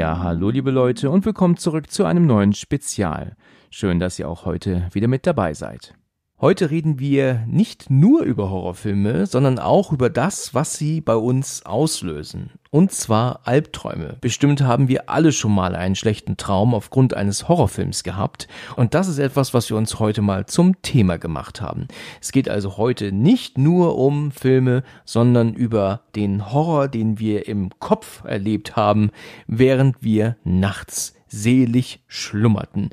Ja, hallo liebe Leute und willkommen zurück zu einem neuen Spezial. Schön, dass ihr auch heute wieder mit dabei seid. Heute reden wir nicht nur über Horrorfilme, sondern auch über das, was sie bei uns auslösen. Und zwar Albträume. Bestimmt haben wir alle schon mal einen schlechten Traum aufgrund eines Horrorfilms gehabt. Und das ist etwas, was wir uns heute mal zum Thema gemacht haben. Es geht also heute nicht nur um Filme, sondern über den Horror, den wir im Kopf erlebt haben, während wir nachts selig schlummerten.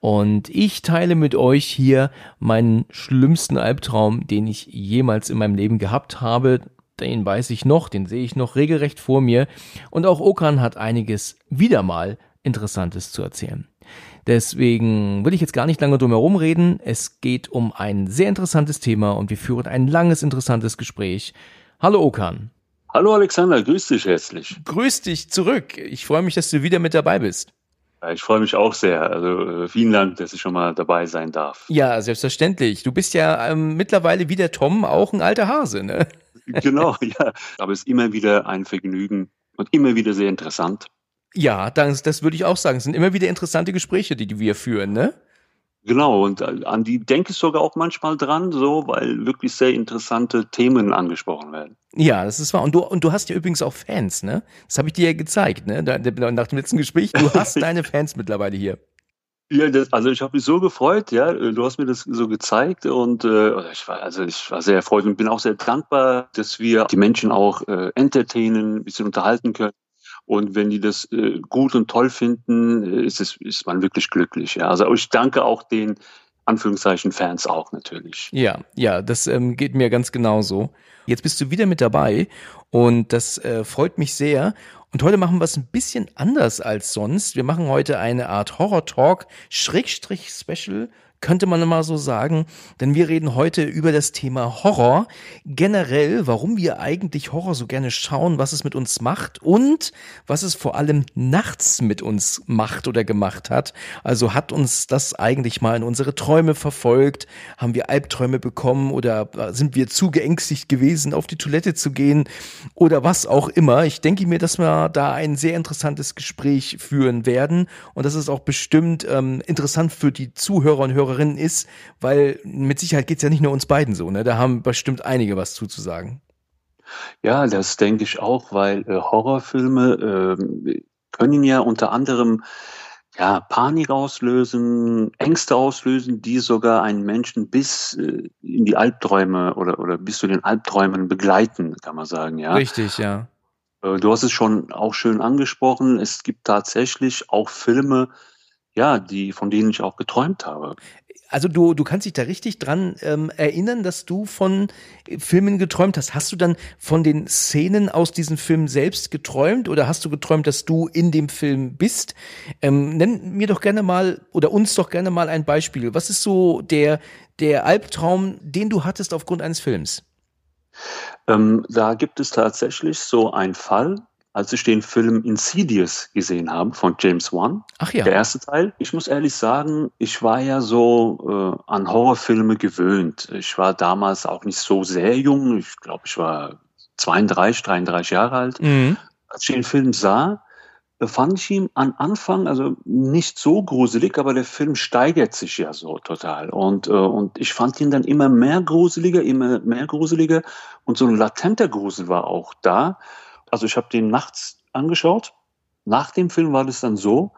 Und ich teile mit euch hier meinen schlimmsten Albtraum, den ich jemals in meinem Leben gehabt habe. Den weiß ich noch, den sehe ich noch regelrecht vor mir. Und auch Okan hat einiges wieder mal Interessantes zu erzählen. Deswegen will ich jetzt gar nicht lange drum herum reden. Es geht um ein sehr interessantes Thema und wir führen ein langes, interessantes Gespräch. Hallo Okan. Hallo Alexander, grüß dich herzlich. Grüß dich zurück. Ich freue mich, dass du wieder mit dabei bist. Ich freue mich auch sehr. Also äh, vielen Dank, dass ich schon mal dabei sein darf. Ja, selbstverständlich. Du bist ja ähm, mittlerweile wie der Tom auch ein alter Hase, ne? Genau, ja. Aber es ist immer wieder ein Vergnügen und immer wieder sehr interessant. Ja, das, das würde ich auch sagen. Es sind immer wieder interessante Gespräche, die, die wir führen, ne? Genau, und äh, an die denke ich sogar auch manchmal dran, so, weil wirklich sehr interessante Themen angesprochen werden. Ja, das ist wahr. Und du, und du hast ja übrigens auch Fans, ne? Das habe ich dir ja gezeigt, ne? nach dem letzten Gespräch. Du hast deine Fans mittlerweile hier. Ja, das, also ich habe mich so gefreut, ja. Du hast mir das so gezeigt und äh, ich war, also ich war sehr erfreut und bin auch sehr dankbar, dass wir die Menschen auch äh, entertainen, ein bisschen unterhalten können. Und wenn die das äh, gut und toll finden, äh, ist es ist man wirklich glücklich. Ja. Also ich danke auch den Anführungszeichen Fans auch natürlich. Ja, ja, das ähm, geht mir ganz genauso. Jetzt bist du wieder mit dabei und das äh, freut mich sehr. Und heute machen wir es ein bisschen anders als sonst. Wir machen heute eine Art Horror-Talk, Schrägstrich Special könnte man mal so sagen, denn wir reden heute über das Thema Horror, generell, warum wir eigentlich Horror so gerne schauen, was es mit uns macht und was es vor allem nachts mit uns macht oder gemacht hat. Also hat uns das eigentlich mal in unsere Träume verfolgt, haben wir Albträume bekommen oder sind wir zu geängstigt gewesen, auf die Toilette zu gehen oder was auch immer. Ich denke mir, dass wir da ein sehr interessantes Gespräch führen werden und das ist auch bestimmt ähm, interessant für die Zuhörer und Hörer Hörerinnen ist, weil mit Sicherheit geht es ja nicht nur uns beiden so, ne? Da haben bestimmt einige was zuzusagen. Ja, das denke ich auch, weil äh, Horrorfilme äh, können ja unter anderem ja, Panik auslösen, Ängste auslösen, die sogar einen Menschen bis äh, in die Albträume oder, oder bis zu den Albträumen begleiten, kann man sagen, ja. Richtig, ja. Äh, du hast es schon auch schön angesprochen. Es gibt tatsächlich auch Filme, ja, die, von denen ich auch geträumt habe. Also du, du kannst dich da richtig dran ähm, erinnern, dass du von Filmen geträumt hast. Hast du dann von den Szenen aus diesem Film selbst geträumt oder hast du geträumt, dass du in dem Film bist? Ähm, nenn mir doch gerne mal oder uns doch gerne mal ein Beispiel. Was ist so der, der Albtraum, den du hattest aufgrund eines Films? Ähm, da gibt es tatsächlich so einen Fall, als ich den Film Insidious gesehen habe von James Wan, Ach ja. der erste Teil. Ich muss ehrlich sagen, ich war ja so äh, an Horrorfilme gewöhnt. Ich war damals auch nicht so sehr jung. Ich glaube, ich war 32, 33 Jahre alt. Mhm. Als ich den Film sah, fand ich ihn am Anfang also nicht so gruselig, aber der Film steigert sich ja so total. Und, äh, und ich fand ihn dann immer mehr gruseliger, immer mehr gruseliger. Und so ein latenter Grusel war auch da also ich habe den nachts angeschaut. Nach dem Film war das dann so,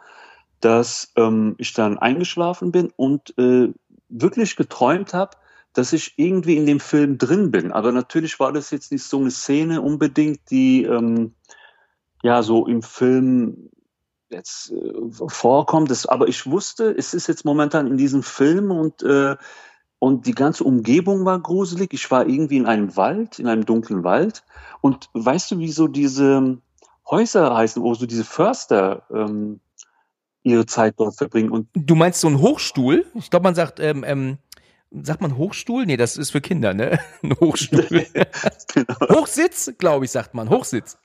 dass ähm, ich dann eingeschlafen bin und äh, wirklich geträumt habe, dass ich irgendwie in dem Film drin bin. Aber natürlich war das jetzt nicht so eine Szene unbedingt, die ähm, ja so im Film jetzt äh, vorkommt. Das, aber ich wusste, es ist jetzt momentan in diesem Film und äh, und die ganze Umgebung war gruselig. Ich war irgendwie in einem Wald, in einem dunklen Wald. Und weißt du, wie so diese Häuser heißen, wo so diese Förster ähm, ihre Zeit dort verbringen? Und du meinst so ein Hochstuhl? Ich glaube, man sagt, ähm, ähm, sagt man Hochstuhl? Nee, das ist für Kinder, ne? Ein Hochstuhl. genau. Hochsitz, glaube ich, sagt man. Hochsitz.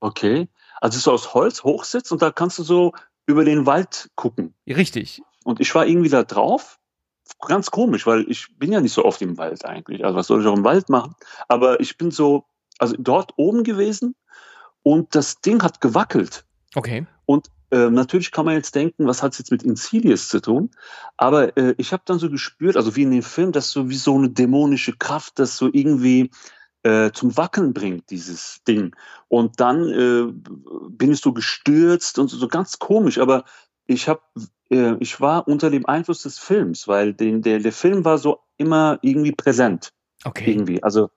Okay. Also so aus Holz, Hochsitz und da kannst du so über den Wald gucken. Richtig. Und ich war irgendwie da drauf. Ganz komisch, weil ich bin ja nicht so oft im Wald eigentlich. Also was soll ich auch im Wald machen? Aber ich bin so, also dort oben gewesen und das Ding hat gewackelt. Okay. Und äh, natürlich kann man jetzt denken, was hat es jetzt mit Insidious zu tun? Aber äh, ich habe dann so gespürt, also wie in dem Film, dass so wie so eine dämonische Kraft das so irgendwie äh, zum Wackeln bringt, dieses Ding. Und dann äh, bin ich so gestürzt und so, so ganz komisch. Aber ich habe, äh, ich war unter dem Einfluss des Films, weil den, der, der Film war so immer irgendwie präsent. Okay. Irgendwie. Also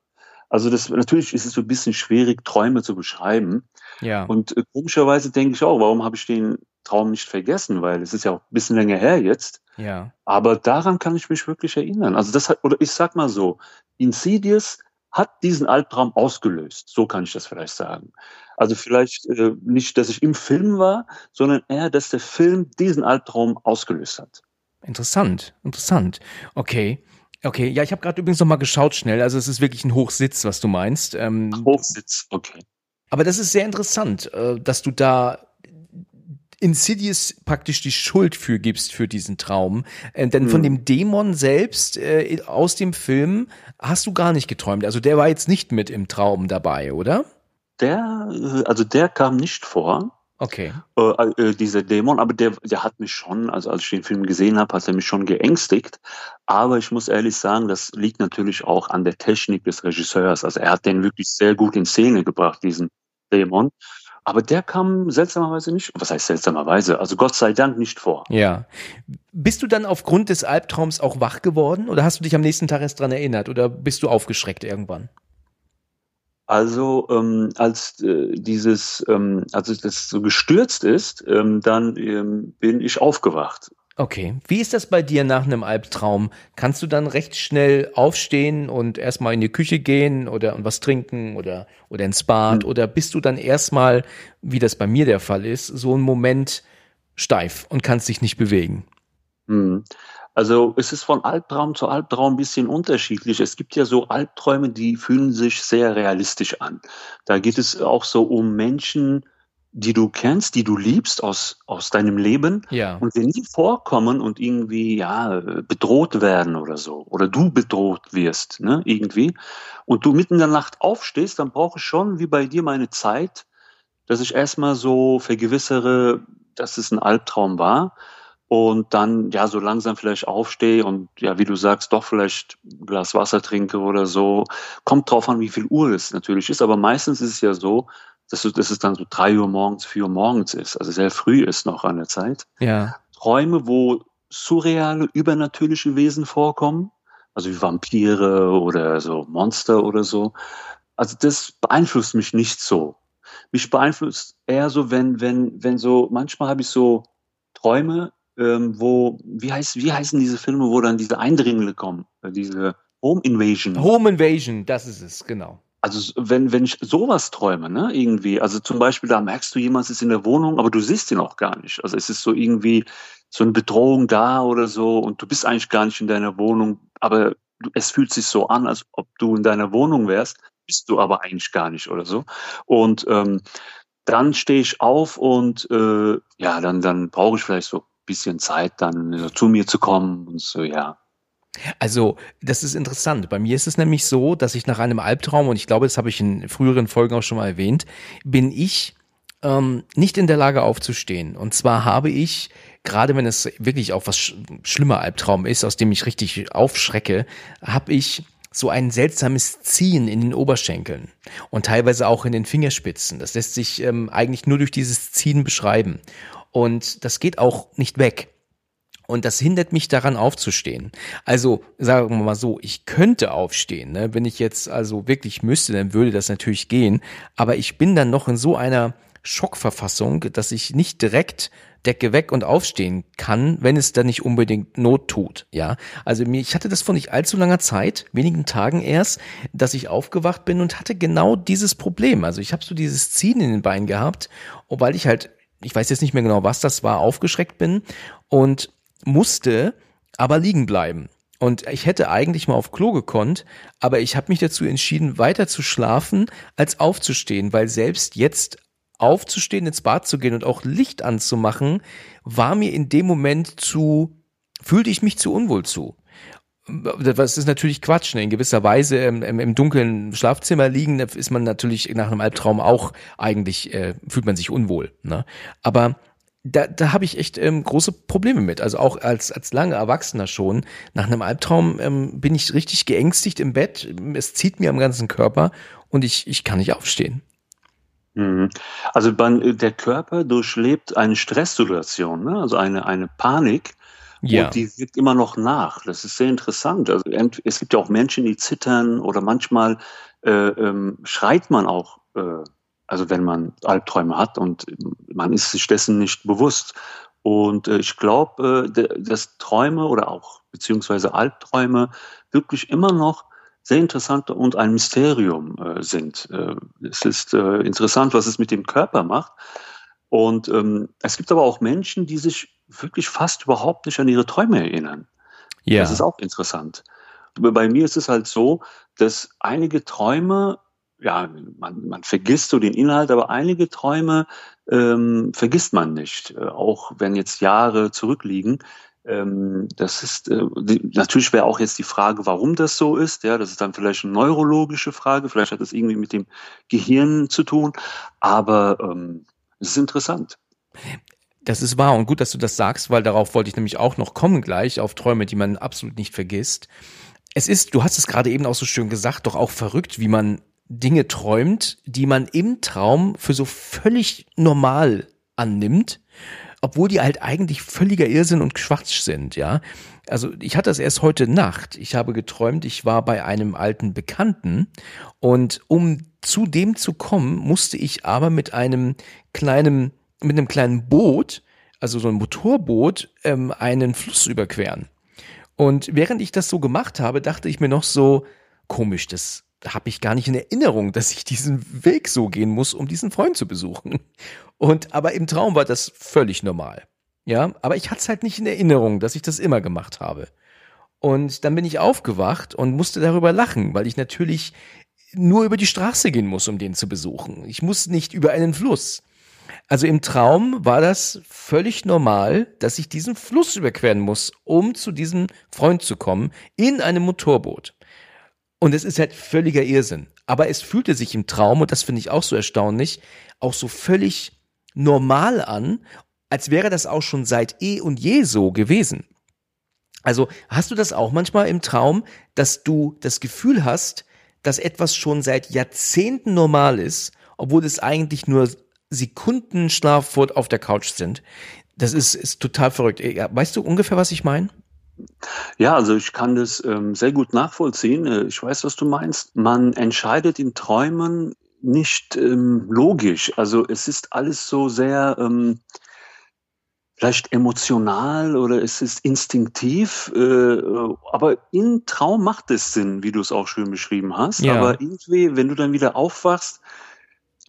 also das natürlich ist es so ein bisschen schwierig, Träume zu beschreiben. Ja. Und äh, komischerweise denke ich auch, warum habe ich den Traum nicht vergessen? Weil es ist ja auch ein bisschen länger her jetzt. Ja. Aber daran kann ich mich wirklich erinnern. Also das hat, oder ich sag mal so, Insidious hat diesen Albtraum ausgelöst. So kann ich das vielleicht sagen. Also vielleicht äh, nicht, dass ich im Film war, sondern eher, dass der Film diesen Albtraum ausgelöst hat. Interessant, interessant. Okay. Okay, ja, ich habe gerade übrigens noch mal geschaut schnell. Also es ist wirklich ein Hochsitz, was du meinst. Ähm, Hochsitz, okay. Aber das ist sehr interessant, äh, dass du da Insidious praktisch die Schuld für gibst für diesen Traum. Äh, denn hm. von dem Dämon selbst äh, aus dem Film hast du gar nicht geträumt. Also der war jetzt nicht mit im Traum dabei, oder? Der, äh, also der kam nicht vor. Okay. Äh, äh, dieser Dämon, aber der, der hat mich schon, also als ich den Film gesehen habe, hat er mich schon geängstigt. Aber ich muss ehrlich sagen, das liegt natürlich auch an der Technik des Regisseurs. Also er hat den wirklich sehr gut in Szene gebracht, diesen Dämon. Aber der kam seltsamerweise nicht, was heißt seltsamerweise, also Gott sei Dank nicht vor. Ja. Bist du dann aufgrund des Albtraums auch wach geworden oder hast du dich am nächsten Tag erst dran erinnert oder bist du aufgeschreckt irgendwann? Also ähm, als äh, dieses, ähm, als das so gestürzt ist, ähm, dann ähm, bin ich aufgewacht. Okay. Wie ist das bei dir nach einem Albtraum? Kannst du dann recht schnell aufstehen und erstmal in die Küche gehen oder und was trinken oder oder ins Bad mhm. oder bist du dann erstmal, wie das bei mir der Fall ist, so einen Moment steif und kannst dich nicht bewegen? Mhm. Also es ist von Albtraum zu Albtraum ein bisschen unterschiedlich. Es gibt ja so Albträume, die fühlen sich sehr realistisch an. Da geht es auch so um Menschen, die du kennst, die du liebst aus, aus deinem Leben. Ja. Und wenn die vorkommen und irgendwie, ja, bedroht werden oder so, oder du bedroht wirst, ne, irgendwie, und du mitten in der Nacht aufstehst, dann brauche ich schon, wie bei dir, meine Zeit, dass ich erstmal so vergewissere, dass es ein Albtraum war und dann ja so langsam vielleicht aufstehe und ja, wie du sagst, doch vielleicht ein Glas Wasser trinke oder so. Kommt drauf an, wie viel Uhr es natürlich ist, aber meistens ist es ja so, dass, du, dass es dann so drei Uhr morgens, vier Uhr morgens ist, also sehr früh ist noch an der Zeit. Ja. Träume, wo surreale, übernatürliche Wesen vorkommen, also wie Vampire oder so Monster oder so. Also das beeinflusst mich nicht so. Mich beeinflusst eher so, wenn, wenn, wenn so, manchmal habe ich so Träume, ähm, wo, wie, heißt, wie heißen diese Filme, wo dann diese Eindringlinge kommen, äh, diese Home Invasion. Home Invasion, das ist es, genau. Also wenn, wenn ich sowas träume, ne, irgendwie, also zum Beispiel, da merkst du, jemand ist in der Wohnung, aber du siehst ihn auch gar nicht. Also es ist so irgendwie so eine Bedrohung da oder so und du bist eigentlich gar nicht in deiner Wohnung, aber es fühlt sich so an, als ob du in deiner Wohnung wärst, bist du aber eigentlich gar nicht oder so. Und ähm, dann stehe ich auf und äh, ja, dann, dann brauche ich vielleicht so bisschen Zeit, dann zu mir zu kommen und so, ja. Also, das ist interessant. Bei mir ist es nämlich so, dass ich nach einem Albtraum, und ich glaube, das habe ich in früheren Folgen auch schon mal erwähnt, bin ich ähm, nicht in der Lage aufzustehen. Und zwar habe ich, gerade wenn es wirklich auch was sch schlimmer Albtraum ist, aus dem ich richtig aufschrecke, habe ich so ein seltsames Ziehen in den Oberschenkeln und teilweise auch in den Fingerspitzen. Das lässt sich ähm, eigentlich nur durch dieses Ziehen beschreiben. Und das geht auch nicht weg. Und das hindert mich daran aufzustehen. Also sagen wir mal so, ich könnte aufstehen. Ne? Wenn ich jetzt also wirklich müsste, dann würde das natürlich gehen. Aber ich bin dann noch in so einer Schockverfassung, dass ich nicht direkt Decke weg und aufstehen kann, wenn es dann nicht unbedingt Not tut, ja. Also mir, ich hatte das vor nicht allzu langer Zeit, wenigen Tagen erst, dass ich aufgewacht bin und hatte genau dieses Problem. Also ich habe so dieses Ziehen in den Beinen gehabt, weil ich halt, ich weiß jetzt nicht mehr genau, was das war, aufgeschreckt bin und musste aber liegen bleiben. Und ich hätte eigentlich mal auf Klo gekonnt, aber ich habe mich dazu entschieden, weiter zu schlafen, als aufzustehen, weil selbst jetzt aufzustehen, ins Bad zu gehen und auch Licht anzumachen, war mir in dem Moment zu, fühlte ich mich zu unwohl zu. Das ist natürlich Quatsch. Ne? In gewisser Weise im, im, im dunklen Schlafzimmer liegen, ist man natürlich nach einem Albtraum auch eigentlich, äh, fühlt man sich unwohl. Ne? Aber da, da habe ich echt ähm, große Probleme mit. Also auch als, als lange Erwachsener schon. Nach einem Albtraum ähm, bin ich richtig geängstigt im Bett. Es zieht mir am ganzen Körper und ich, ich kann nicht aufstehen. Mhm. Also der Körper durchlebt eine Stresssituation, ne? also eine, eine Panik. Ja. Und die wirkt immer noch nach. Das ist sehr interessant. Also es gibt ja auch Menschen, die zittern oder manchmal äh, ähm, schreit man auch äh, also wenn man Albträume hat und man ist sich dessen nicht bewusst. Und äh, ich glaube, äh, dass Träume oder auch beziehungsweise Albträume wirklich immer noch sehr interessant und ein Mysterium äh, sind. Äh, es ist äh, interessant, was es mit dem Körper macht. Und ähm, es gibt aber auch Menschen, die sich wirklich fast überhaupt nicht an ihre Träume erinnern. Ja. Das ist auch interessant. Bei mir ist es halt so, dass einige Träume ja, man, man vergisst so den Inhalt, aber einige Träume ähm, vergisst man nicht, äh, auch wenn jetzt Jahre zurückliegen. Ähm, das ist äh, die, natürlich wäre auch jetzt die Frage, warum das so ist. Ja, das ist dann vielleicht eine neurologische Frage, vielleicht hat das irgendwie mit dem Gehirn zu tun, aber ähm, es ist interessant. Das ist wahr und gut, dass du das sagst, weil darauf wollte ich nämlich auch noch kommen gleich auf Träume, die man absolut nicht vergisst. Es ist, du hast es gerade eben auch so schön gesagt, doch auch verrückt, wie man Dinge träumt, die man im Traum für so völlig normal annimmt, obwohl die halt eigentlich völliger Irrsinn und Quatsch sind, ja. Also ich hatte das erst heute Nacht. Ich habe geträumt, ich war bei einem alten Bekannten und um zu dem zu kommen, musste ich aber mit einem kleinen, mit einem kleinen Boot, also so ein Motorboot, ähm, einen Fluss überqueren. Und während ich das so gemacht habe, dachte ich mir noch so, komisch, das habe ich gar nicht in Erinnerung, dass ich diesen Weg so gehen muss, um diesen Freund zu besuchen. Und aber im Traum war das völlig normal. Ja, aber ich hatte es halt nicht in Erinnerung, dass ich das immer gemacht habe. Und dann bin ich aufgewacht und musste darüber lachen, weil ich natürlich nur über die Straße gehen muss, um den zu besuchen. Ich muss nicht über einen Fluss. Also im Traum war das völlig normal, dass ich diesen Fluss überqueren muss, um zu diesem Freund zu kommen, in einem Motorboot. Und es ist halt völliger Irrsinn. Aber es fühlte sich im Traum, und das finde ich auch so erstaunlich, auch so völlig normal an, als wäre das auch schon seit eh und je so gewesen. Also hast du das auch manchmal im Traum, dass du das Gefühl hast, dass etwas schon seit Jahrzehnten normal ist, obwohl es eigentlich nur Sekundenschlaf auf der Couch sind? Das ist, ist total verrückt. Weißt du ungefähr, was ich meine? Ja, also ich kann das ähm, sehr gut nachvollziehen. Äh, ich weiß, was du meinst. Man entscheidet in Träumen nicht ähm, logisch. Also es ist alles so sehr ähm, vielleicht emotional oder es ist instinktiv, äh, aber im Traum macht es Sinn, wie du es auch schön beschrieben hast. Ja. Aber irgendwie, wenn du dann wieder aufwachst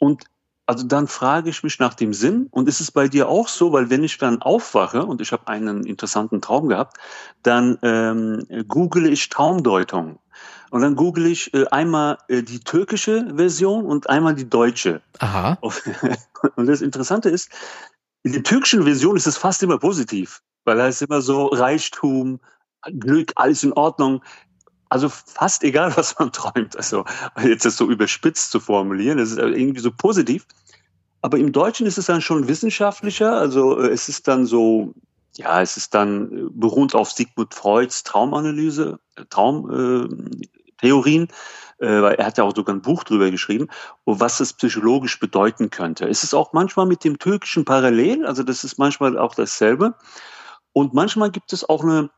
und also dann frage ich mich nach dem Sinn und ist es bei dir auch so, weil wenn ich dann aufwache und ich habe einen interessanten Traum gehabt, dann ähm, google ich Traumdeutung. Und dann google ich äh, einmal äh, die türkische Version und einmal die deutsche. Aha. Und das Interessante ist, in der türkischen Version ist es fast immer positiv, weil da ist immer so Reichtum, Glück, alles in Ordnung. Also fast egal, was man träumt. Also jetzt das so überspitzt zu formulieren, das ist irgendwie so positiv. Aber im Deutschen ist es dann schon wissenschaftlicher. Also äh, es ist dann so, ja, es ist dann äh, beruht auf Sigmund Freuds Traumanalyse, äh, Traumtheorien, äh, weil er hat ja auch sogar ein Buch drüber geschrieben, was es psychologisch bedeuten könnte. Es ist auch manchmal mit dem Türkischen parallel, also das ist manchmal auch dasselbe. Und manchmal gibt es auch eine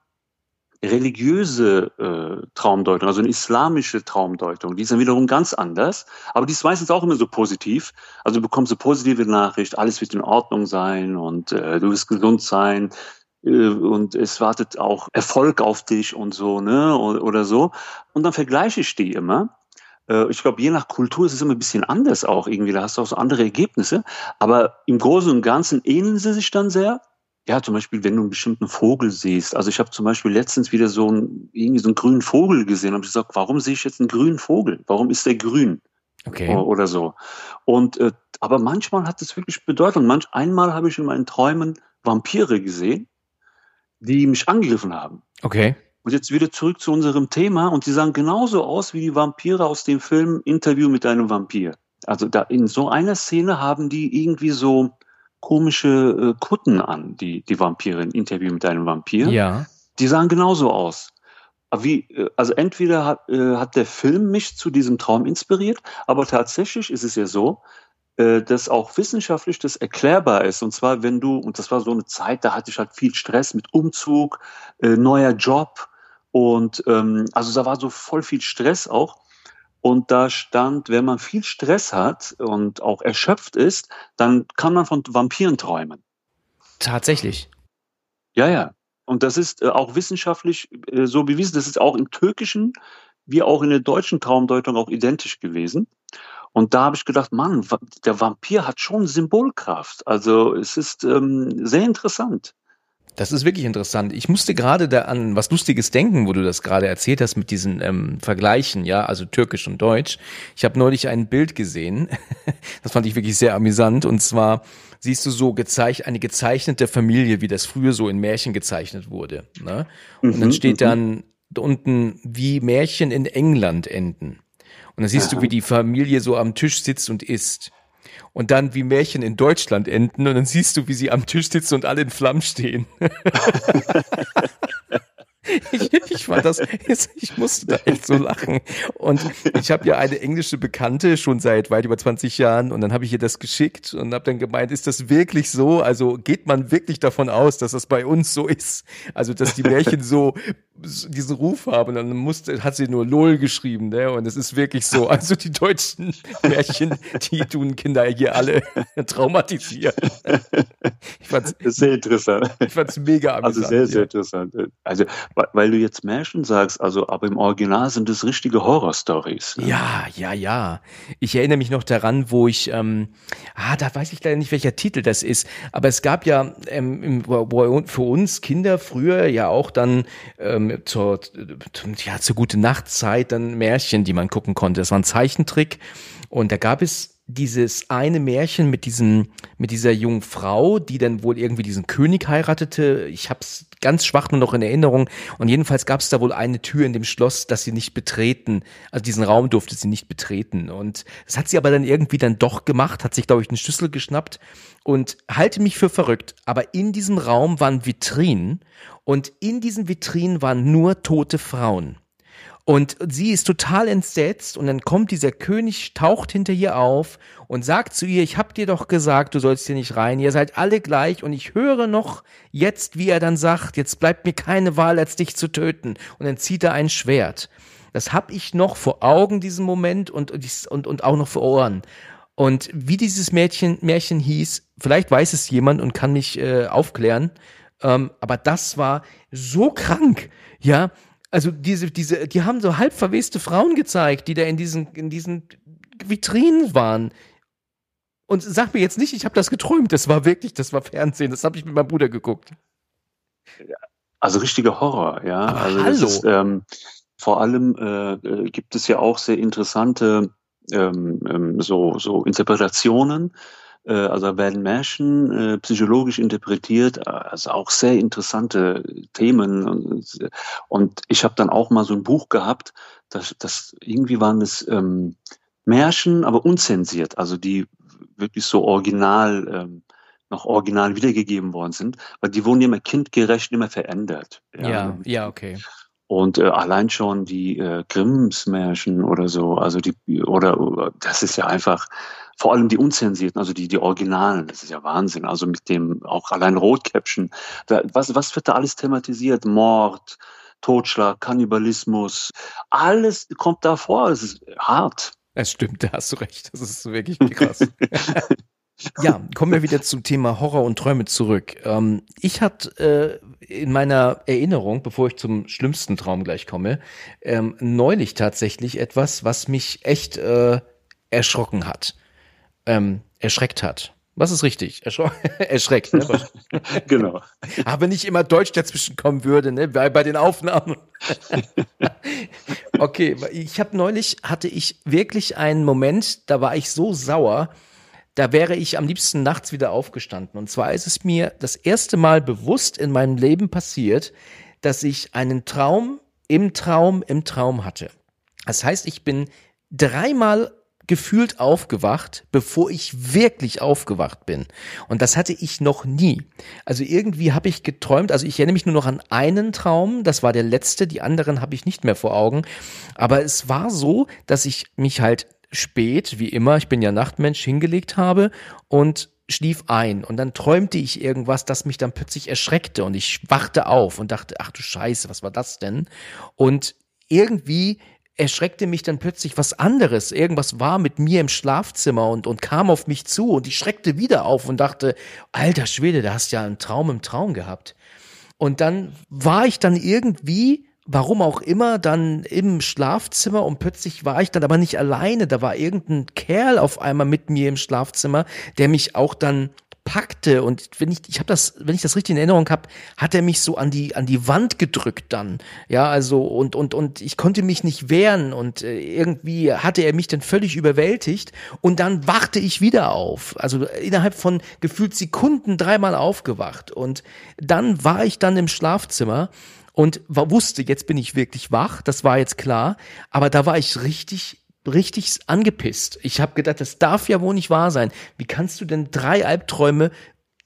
religiöse äh, Traumdeutung, also eine islamische Traumdeutung. Die ist dann wiederum ganz anders, aber die ist meistens auch immer so positiv. Also du bekommst eine positive Nachricht, alles wird in Ordnung sein und äh, du wirst gesund sein, äh, und es wartet auch Erfolg auf dich und so, ne, oder, oder so. Und dann vergleiche ich die immer. Äh, ich glaube, je nach Kultur ist es immer ein bisschen anders auch irgendwie. Da hast du auch so andere Ergebnisse. Aber im Großen und Ganzen ähneln sie sich dann sehr. Ja, zum Beispiel, wenn du einen bestimmten Vogel siehst. Also ich habe zum Beispiel letztens wieder so einen, irgendwie so einen grünen Vogel gesehen und ich gesagt, warum sehe ich jetzt einen grünen Vogel? Warum ist der grün? Okay. Oder so. Und äh, aber manchmal hat es wirklich Bedeutung. Manch einmal habe ich in meinen Träumen Vampire gesehen die mich angegriffen haben. Okay. Und jetzt wieder zurück zu unserem Thema und die sahen genauso aus wie die Vampire aus dem Film Interview mit einem Vampir. Also da in so einer Szene haben die irgendwie so komische äh, Kutten an, die, die Vampire in Interview mit einem Vampir. Ja. Die sahen genauso aus. Wie, äh, also entweder hat, äh, hat der Film mich zu diesem Traum inspiriert, aber tatsächlich ist es ja so, äh, dass auch wissenschaftlich das erklärbar ist. Und zwar, wenn du, und das war so eine Zeit, da hatte ich halt viel Stress mit Umzug, äh, neuer Job und ähm, also da war so voll viel Stress auch. Und da stand, wenn man viel Stress hat und auch erschöpft ist, dann kann man von Vampiren träumen. Tatsächlich. Ja, ja. Und das ist äh, auch wissenschaftlich äh, so bewiesen. Das ist auch im Türkischen wie auch in der deutschen Traumdeutung auch identisch gewesen. Und da habe ich gedacht, Mann, der Vampir hat schon Symbolkraft. Also es ist ähm, sehr interessant. Das ist wirklich interessant. Ich musste gerade da an was Lustiges denken, wo du das gerade erzählt hast mit diesen ähm, Vergleichen, ja, also Türkisch und Deutsch. Ich habe neulich ein Bild gesehen, das fand ich wirklich sehr amüsant. Und zwar siehst du so gezeich eine gezeichnete Familie, wie das früher so in Märchen gezeichnet wurde. Ne? Und dann mhm, steht mhm. dann unten, wie Märchen in England enden. Und dann siehst du, wie die Familie so am Tisch sitzt und isst. Und dann wie Märchen in Deutschland enden und dann siehst du, wie sie am Tisch sitzen und alle in Flammen stehen. ich, ich fand das, ich musste da echt so lachen. Und ich habe ja eine englische Bekannte schon seit weit über 20 Jahren und dann habe ich ihr das geschickt und habe dann gemeint, ist das wirklich so? Also geht man wirklich davon aus, dass das bei uns so ist? Also dass die Märchen so diesen Ruf haben. Und dann musste, hat sie nur LOL geschrieben, ne? Und es ist wirklich so. Also die deutschen Märchen, die tun Kinder hier alle traumatisieren. Ich fand's, sehr interessant. Ich fand's mega amüsant. Also sehr, sehr interessant. Also, weil du jetzt Märchen sagst, also, aber im Original sind es richtige Horrorstories. Ne? Ja, ja, ja. Ich erinnere mich noch daran, wo ich, ähm, ah, da weiß ich leider nicht, welcher Titel das ist, aber es gab ja ähm, für uns Kinder früher ja auch dann ähm, zur, ja, zur gute Nachtzeit dann Märchen, die man gucken konnte. Das war ein Zeichentrick. Und da gab es dieses eine Märchen mit diesem, mit dieser jungen Frau, die dann wohl irgendwie diesen König heiratete. Ich hab's ganz schwach nur noch in Erinnerung. Und jedenfalls gab es da wohl eine Tür in dem Schloss, dass sie nicht betreten, also diesen Raum durfte sie nicht betreten. Und das hat sie aber dann irgendwie dann doch gemacht, hat sich, glaube ich, einen Schlüssel geschnappt und halte mich für verrückt. Aber in diesem Raum waren Vitrinen und in diesen Vitrinen waren nur tote Frauen. Und sie ist total entsetzt und dann kommt dieser König, taucht hinter ihr auf und sagt zu ihr, ich hab dir doch gesagt, du sollst hier nicht rein, ihr seid alle gleich und ich höre noch jetzt, wie er dann sagt, jetzt bleibt mir keine Wahl, als dich zu töten. Und dann zieht er ein Schwert. Das hab ich noch vor Augen, diesen Moment und, und, und auch noch vor Ohren. Und wie dieses Mädchen, Märchen hieß, vielleicht weiß es jemand und kann mich äh, aufklären, ähm, aber das war so krank, ja. Also diese, diese, die haben so halb verweste Frauen gezeigt, die da in diesen, in diesen Vitrinen waren. Und sag mir jetzt nicht, ich habe das geträumt. Das war wirklich, das war Fernsehen. Das habe ich mit meinem Bruder geguckt. Also richtiger Horror, ja. Aber also hallo. Ist, ähm, vor allem äh, äh, gibt es ja auch sehr interessante ähm, ähm, so, so Interpretationen also werden Märchen äh, psychologisch interpretiert, also auch sehr interessante Themen. Und, und ich habe dann auch mal so ein Buch gehabt, das, das irgendwie waren es ähm, Märchen, aber unzensiert, also die wirklich so original ähm, noch original wiedergegeben worden sind, weil die wurden immer kindgerecht, immer verändert. Ja, ja, ja okay. Und äh, allein schon die äh, Grimms Märchen oder so, also die oder das ist ja einfach vor allem die unzensierten, also die, die Originalen, das ist ja Wahnsinn. Also mit dem auch allein Rotkäppchen. Da, was, was wird da alles thematisiert? Mord, Totschlag, Kannibalismus, alles kommt da vor. Es ist hart. Es stimmt, da hast du recht. Das ist wirklich krass. Ja, kommen wir wieder zum Thema Horror und Träume zurück. Ähm, ich hatte äh, in meiner Erinnerung, bevor ich zum schlimmsten Traum gleich komme, ähm, neulich tatsächlich etwas, was mich echt äh, erschrocken hat, ähm, erschreckt hat. Was ist richtig? Erschro erschreckt, ne? genau. Aber nicht immer Deutsch dazwischen kommen würde, ne? Bei, bei den Aufnahmen. okay, ich habe neulich hatte ich wirklich einen Moment, da war ich so sauer, da wäre ich am liebsten nachts wieder aufgestanden. Und zwar ist es mir das erste Mal bewusst in meinem Leben passiert, dass ich einen Traum im Traum im Traum hatte. Das heißt, ich bin dreimal gefühlt aufgewacht, bevor ich wirklich aufgewacht bin. Und das hatte ich noch nie. Also irgendwie habe ich geträumt, also ich erinnere mich nur noch an einen Traum, das war der letzte, die anderen habe ich nicht mehr vor Augen. Aber es war so, dass ich mich halt spät, wie immer, ich bin ja Nachtmensch, hingelegt habe und schlief ein und dann träumte ich irgendwas, das mich dann plötzlich erschreckte und ich wachte auf und dachte, ach du Scheiße, was war das denn? Und irgendwie erschreckte mich dann plötzlich was anderes. Irgendwas war mit mir im Schlafzimmer und, und kam auf mich zu und ich schreckte wieder auf und dachte, alter Schwede, da hast ja einen Traum im Traum gehabt. Und dann war ich dann irgendwie warum auch immer, dann im Schlafzimmer und plötzlich war ich dann aber nicht alleine. Da war irgendein Kerl auf einmal mit mir im Schlafzimmer, der mich auch dann packte. Und wenn ich ich habe das wenn ich das richtig in Erinnerung habe hat er mich so an die an die Wand gedrückt dann. Ja also und und und ich konnte mich nicht wehren. Und äh, irgendwie hatte er mich dann völlig überwältigt. Und dann wachte ich wieder auf. Also innerhalb von gefühlt Sekunden dreimal aufgewacht. Und dann war ich dann im Schlafzimmer und wusste, jetzt bin ich wirklich wach, das war jetzt klar, aber da war ich richtig richtig angepisst. Ich habe gedacht, das darf ja wohl nicht wahr sein. Wie kannst du denn drei Albträume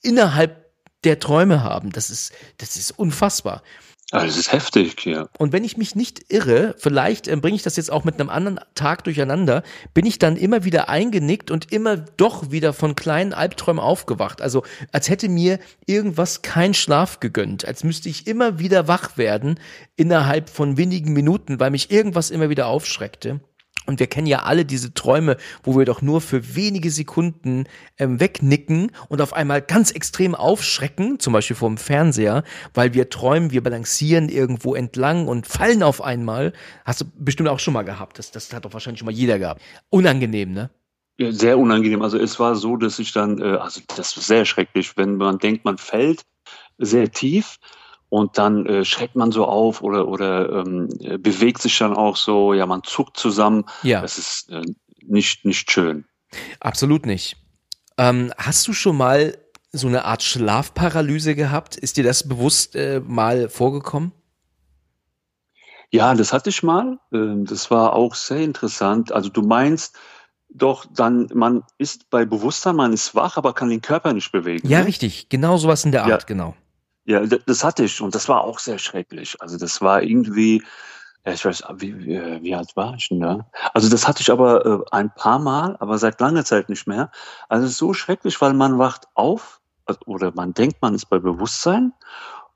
innerhalb der Träume haben? Das ist das ist unfassbar. Also es ist heftig, ja. Und wenn ich mich nicht irre, vielleicht äh, bringe ich das jetzt auch mit einem anderen Tag durcheinander, bin ich dann immer wieder eingenickt und immer doch wieder von kleinen Albträumen aufgewacht. Also als hätte mir irgendwas kein Schlaf gegönnt, als müsste ich immer wieder wach werden innerhalb von wenigen Minuten, weil mich irgendwas immer wieder aufschreckte. Und wir kennen ja alle diese Träume, wo wir doch nur für wenige Sekunden ähm, wegnicken und auf einmal ganz extrem aufschrecken, zum Beispiel vom Fernseher, weil wir träumen, wir balancieren irgendwo entlang und fallen auf einmal. Hast du bestimmt auch schon mal gehabt. Das, das hat doch wahrscheinlich schon mal jeder gehabt. Unangenehm, ne? Ja, sehr unangenehm. Also es war so, dass ich dann, äh, also das ist sehr schrecklich, wenn man denkt, man fällt sehr tief und dann äh, schreckt man so auf oder, oder ähm, äh, bewegt sich dann auch so, ja, man zuckt zusammen. Ja. Das ist äh, nicht, nicht schön. Absolut nicht. Ähm, hast du schon mal so eine Art Schlafparalyse gehabt? Ist dir das bewusst äh, mal vorgekommen? Ja, das hatte ich mal. Ähm, das war auch sehr interessant. Also du meinst doch dann, man ist bei Bewusstsein, man ist wach, aber kann den Körper nicht bewegen. Ja, ne? richtig. Genau sowas in der Art, ja. genau. Ja, das hatte ich und das war auch sehr schrecklich. Also das war irgendwie, ich weiß, wie, wie, wie alt war ich denn da? Also das hatte ich aber äh, ein paar Mal, aber seit langer Zeit nicht mehr. Also es ist so schrecklich, weil man wacht auf also, oder man denkt, man ist bei Bewusstsein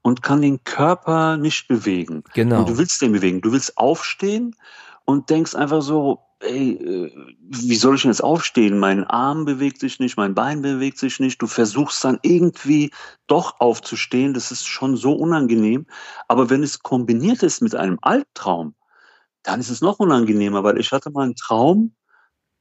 und kann den Körper nicht bewegen. Genau. Und du willst den bewegen. Du willst aufstehen und denkst einfach so, ey, äh, wie soll ich denn jetzt aufstehen? Mein Arm bewegt sich nicht, mein Bein bewegt sich nicht. Du versuchst dann irgendwie doch aufzustehen. Das ist schon so unangenehm. Aber wenn es kombiniert ist mit einem Albtraum, dann ist es noch unangenehmer, weil ich hatte mal einen Traum,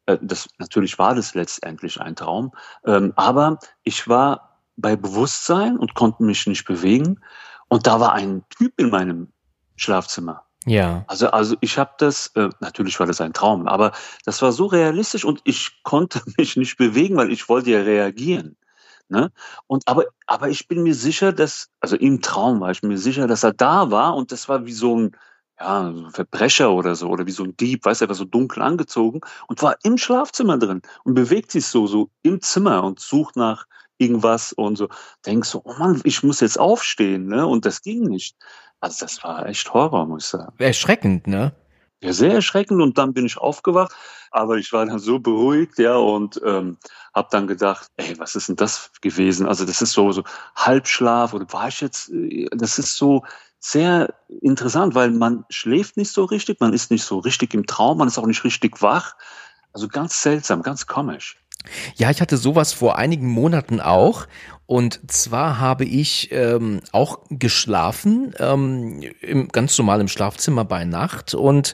äh, das, natürlich war das letztendlich ein Traum, ähm, aber ich war bei Bewusstsein und konnte mich nicht bewegen. Und da war ein Typ in meinem Schlafzimmer. Ja. Also, also ich habe das, äh, natürlich war das ein Traum, aber das war so realistisch und ich konnte mich nicht bewegen, weil ich wollte ja reagieren. Ne? Und aber, aber ich bin mir sicher, dass, also im Traum war ich mir sicher, dass er da war und das war wie so ein, ja, so ein Verbrecher oder so, oder wie so ein Dieb, weißt du, er war so dunkel angezogen und war im Schlafzimmer drin und bewegt sich so, so im Zimmer und sucht nach irgendwas und so. Denkst so, oh Mann, ich muss jetzt aufstehen, ne? Und das ging nicht. Also das war echt Horror, muss ich sagen. Erschreckend, ne? Ja, sehr erschreckend und dann bin ich aufgewacht, aber ich war dann so beruhigt, ja, und ähm, habe dann gedacht, ey, was ist denn das gewesen? Also das ist so so Halbschlaf oder war ich jetzt? Äh, das ist so sehr interessant, weil man schläft nicht so richtig, man ist nicht so richtig im Traum, man ist auch nicht richtig wach. Also ganz seltsam, ganz komisch. Ja, ich hatte sowas vor einigen Monaten auch. Und zwar habe ich ähm, auch geschlafen, ähm, im, ganz normal im Schlafzimmer bei Nacht und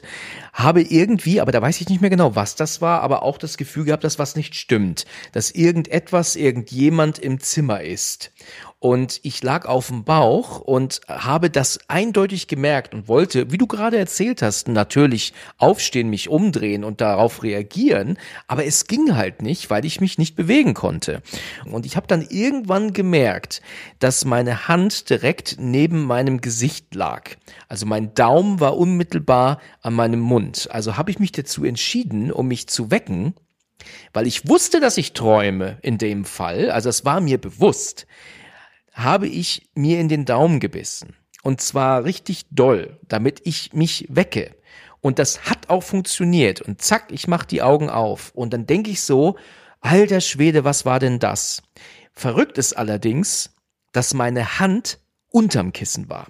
habe irgendwie, aber da weiß ich nicht mehr genau, was das war, aber auch das Gefühl gehabt, dass was nicht stimmt, dass irgendetwas, irgendjemand im Zimmer ist und ich lag auf dem Bauch und habe das eindeutig gemerkt und wollte, wie du gerade erzählt hast, natürlich aufstehen, mich umdrehen und darauf reagieren, aber es ging halt nicht, weil ich mich nicht bewegen konnte. Und ich habe dann irgendwann gemerkt, dass meine Hand direkt neben meinem Gesicht lag. Also mein Daumen war unmittelbar an meinem Mund. Also habe ich mich dazu entschieden, um mich zu wecken, weil ich wusste, dass ich träume in dem Fall, also es war mir bewusst habe ich mir in den Daumen gebissen. Und zwar richtig doll, damit ich mich wecke. Und das hat auch funktioniert. Und zack, ich mach die Augen auf. Und dann denke ich so, alter Schwede, was war denn das? Verrückt ist allerdings, dass meine Hand unterm Kissen war.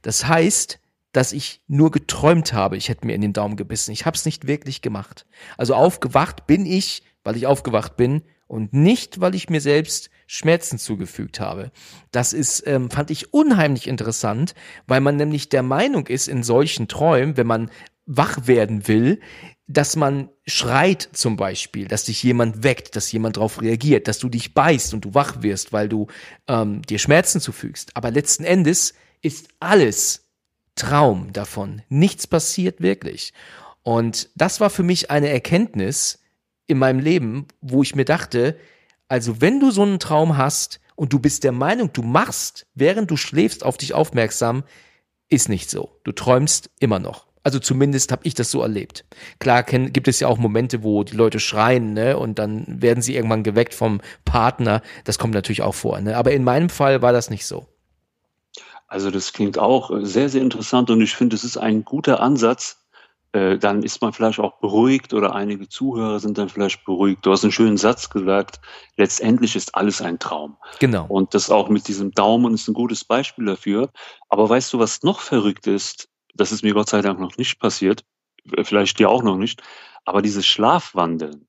Das heißt, dass ich nur geträumt habe, ich hätte mir in den Daumen gebissen. Ich habe es nicht wirklich gemacht. Also aufgewacht bin ich, weil ich aufgewacht bin und nicht, weil ich mir selbst Schmerzen zugefügt habe. Das ist, ähm, fand ich unheimlich interessant, weil man nämlich der Meinung ist in solchen Träumen, wenn man wach werden will, dass man schreit zum Beispiel, dass dich jemand weckt, dass jemand darauf reagiert, dass du dich beißt und du wach wirst, weil du ähm, dir Schmerzen zufügst. Aber letzten Endes ist alles Traum davon. Nichts passiert wirklich. Und das war für mich eine Erkenntnis, in meinem Leben, wo ich mir dachte, also wenn du so einen Traum hast und du bist der Meinung, du machst, während du schläfst, auf dich aufmerksam, ist nicht so. Du träumst immer noch. Also zumindest habe ich das so erlebt. Klar kenn, gibt es ja auch Momente, wo die Leute schreien, ne, und dann werden sie irgendwann geweckt vom Partner. Das kommt natürlich auch vor, ne. Aber in meinem Fall war das nicht so. Also das klingt auch sehr, sehr interessant und ich finde, es ist ein guter Ansatz, äh, dann ist man vielleicht auch beruhigt oder einige Zuhörer sind dann vielleicht beruhigt. Du hast einen schönen Satz gesagt, letztendlich ist alles ein Traum. Genau. Und das auch mit diesem Daumen ist ein gutes Beispiel dafür. Aber weißt du, was noch verrückt ist? Das ist mir Gott sei Dank noch nicht passiert, äh, vielleicht dir auch noch nicht, aber dieses Schlafwandeln.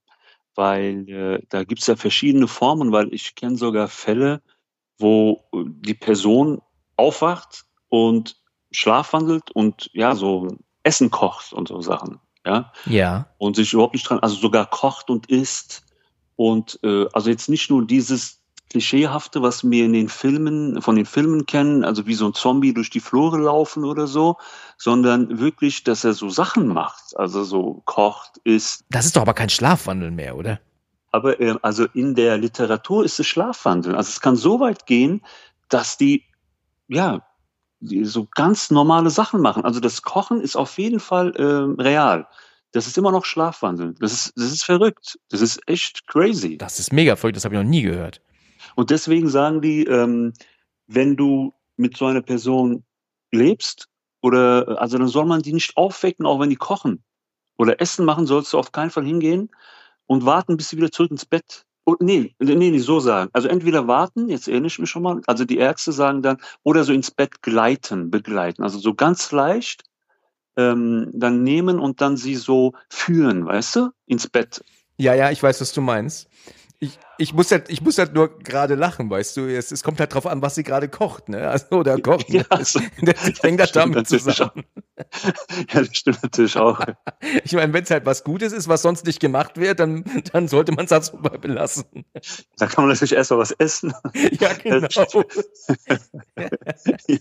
Weil äh, da gibt's ja verschiedene Formen, weil ich kenne sogar Fälle, wo die Person aufwacht und schlafwandelt und ja, so Essen kocht und so Sachen. Ja. Ja. Und sich überhaupt nicht dran, also sogar kocht und isst. Und äh, also jetzt nicht nur dieses Klischeehafte, was wir in den Filmen, von den Filmen kennen, also wie so ein Zombie durch die Flure laufen oder so, sondern wirklich, dass er so Sachen macht, also so kocht, isst. Das ist doch aber kein Schlafwandel mehr, oder? Aber äh, also in der Literatur ist es Schlafwandel. Also es kann so weit gehen, dass die ja so ganz normale Sachen machen. Also das Kochen ist auf jeden Fall äh, real. Das ist immer noch Schlafwandeln. Das ist, das ist verrückt. Das ist echt crazy. Das ist mega verrückt, das habe ich noch nie gehört. Und deswegen sagen die, ähm, wenn du mit so einer Person lebst, oder also dann soll man die nicht aufwecken, auch wenn die kochen. Oder Essen machen, sollst du auf keinen Fall hingehen und warten, bis sie wieder zurück ins Bett Oh, nee, nee, nee, so sagen. Also entweder warten, jetzt erinnere ich mich schon mal, also die Ärzte sagen dann, oder so ins Bett gleiten, begleiten. Also so ganz leicht ähm, dann nehmen und dann sie so führen, weißt du, ins Bett. Ja, ja, ich weiß, was du meinst ich, ich muss halt, ich muss halt nur gerade lachen, weißt du. Es, es kommt halt drauf an, was sie gerade kocht, ne? Also, oder kocht. Ja, also, das, das hängt das damit zusammen. Ja, das stimmt natürlich auch. Ich meine, wenn es halt was Gutes ist, was sonst nicht gemacht wird, dann, dann sollte man es halt so belassen. Da kann man natürlich erst mal was essen. Ja, genau. ja,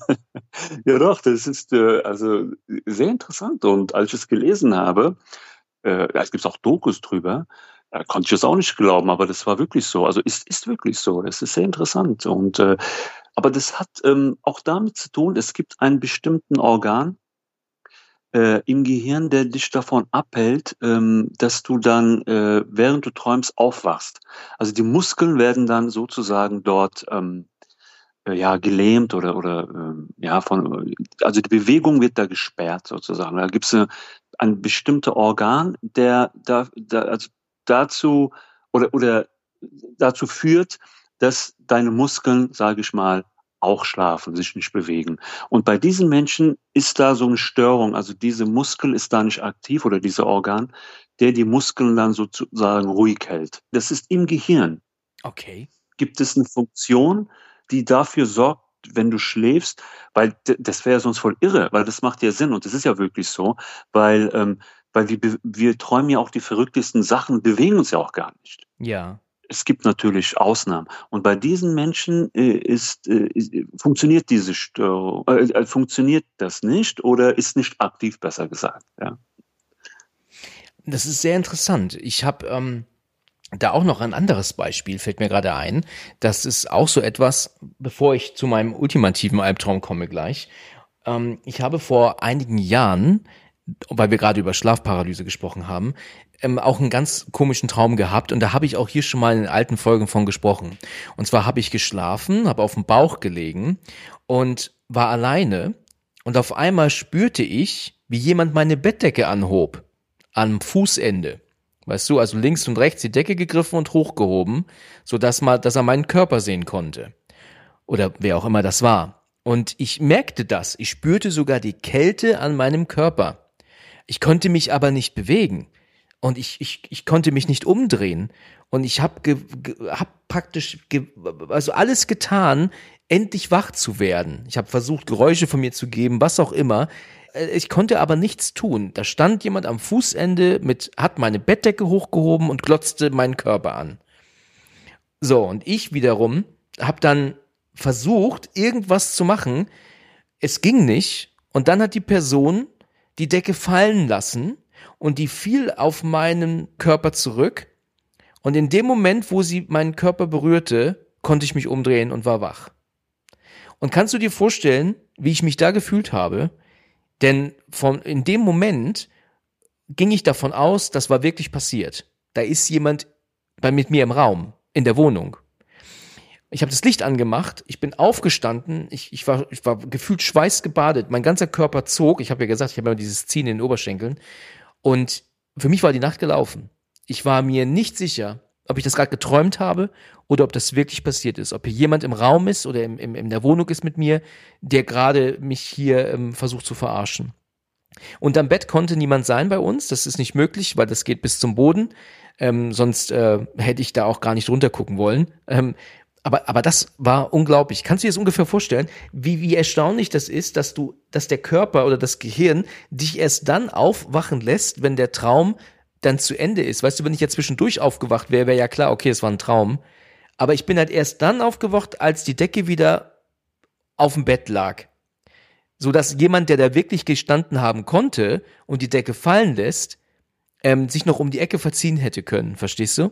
ja, doch, das ist äh, also sehr interessant. Und als ich es gelesen habe, äh, es gibt auch Dokus drüber, da konnte ich es auch nicht glauben, aber das war wirklich so. Also ist, ist wirklich so. Das ist sehr interessant. Und äh, aber das hat ähm, auch damit zu tun, es gibt einen bestimmten Organ äh, im Gehirn, der dich davon abhält, ähm, dass du dann, äh, während du träumst, aufwachst. Also die Muskeln werden dann sozusagen dort ähm, äh, ja gelähmt oder oder äh, ja von also die Bewegung wird da gesperrt sozusagen. Da gibt es ein bestimmter Organ, der da, da also dazu oder oder dazu führt, dass deine Muskeln, sage ich mal, auch schlafen, sich nicht bewegen. Und bei diesen Menschen ist da so eine Störung, also diese Muskel ist da nicht aktiv oder dieser Organ, der die Muskeln dann sozusagen ruhig hält. Das ist im Gehirn. Okay. Gibt es eine Funktion, die dafür sorgt, wenn du schläfst, weil das wäre ja sonst voll irre, weil das macht ja Sinn und das ist ja wirklich so, weil, ähm, weil wir, wir träumen ja auch die verrücktesten Sachen, bewegen uns ja auch gar nicht. Ja es gibt natürlich Ausnahmen. Und bei diesen Menschen äh, ist, äh, funktioniert diese Störung, äh, äh, funktioniert das nicht oder ist nicht aktiv, besser gesagt. Ja. Das ist sehr interessant. Ich habe ähm, da auch noch ein anderes Beispiel, fällt mir gerade ein. Das ist auch so etwas, bevor ich zu meinem ultimativen Albtraum komme gleich. Ähm, ich habe vor einigen Jahren weil wir gerade über Schlafparalyse gesprochen haben, ähm, auch einen ganz komischen Traum gehabt und da habe ich auch hier schon mal in alten Folgen von gesprochen. Und zwar habe ich geschlafen, habe auf dem Bauch gelegen und war alleine und auf einmal spürte ich, wie jemand meine Bettdecke anhob am Fußende. Weißt du, also links und rechts die Decke gegriffen und hochgehoben, so dass man, dass er meinen Körper sehen konnte. Oder wer auch immer das war. Und ich merkte das. Ich spürte sogar die Kälte an meinem Körper. Ich konnte mich aber nicht bewegen und ich, ich, ich konnte mich nicht umdrehen und ich habe hab praktisch ge, also alles getan, endlich wach zu werden. Ich habe versucht, Geräusche von mir zu geben, was auch immer. Äh, ich konnte aber nichts tun. Da stand jemand am Fußende mit, hat meine Bettdecke hochgehoben und glotzte meinen Körper an. So, und ich wiederum habe dann versucht, irgendwas zu machen. Es ging nicht. Und dann hat die Person die Decke fallen lassen und die fiel auf meinen Körper zurück. Und in dem Moment, wo sie meinen Körper berührte, konnte ich mich umdrehen und war wach. Und kannst du dir vorstellen, wie ich mich da gefühlt habe? Denn von, in dem Moment ging ich davon aus, das war wirklich passiert. Da ist jemand bei, mit mir im Raum, in der Wohnung. Ich habe das Licht angemacht, ich bin aufgestanden, ich, ich, war, ich war gefühlt schweißgebadet, mein ganzer Körper zog, ich habe ja gesagt, ich habe immer dieses Ziehen in den Oberschenkeln und für mich war die Nacht gelaufen. Ich war mir nicht sicher, ob ich das gerade geträumt habe oder ob das wirklich passiert ist. Ob hier jemand im Raum ist oder im, im, in der Wohnung ist mit mir, der gerade mich hier ähm, versucht zu verarschen. Und am Bett konnte niemand sein bei uns. Das ist nicht möglich, weil das geht bis zum Boden. Ähm, sonst äh, hätte ich da auch gar nicht runtergucken wollen. Ähm, aber, aber das war unglaublich. Kannst du dir das ungefähr vorstellen, wie, wie erstaunlich das ist, dass du, dass der Körper oder das Gehirn dich erst dann aufwachen lässt, wenn der Traum dann zu Ende ist. Weißt du, wenn ich jetzt zwischendurch aufgewacht wäre, wäre ja klar, okay, es war ein Traum. Aber ich bin halt erst dann aufgewacht, als die Decke wieder auf dem Bett lag. So dass jemand, der da wirklich gestanden haben konnte und die Decke fallen lässt, ähm, sich noch um die Ecke verziehen hätte können. Verstehst du?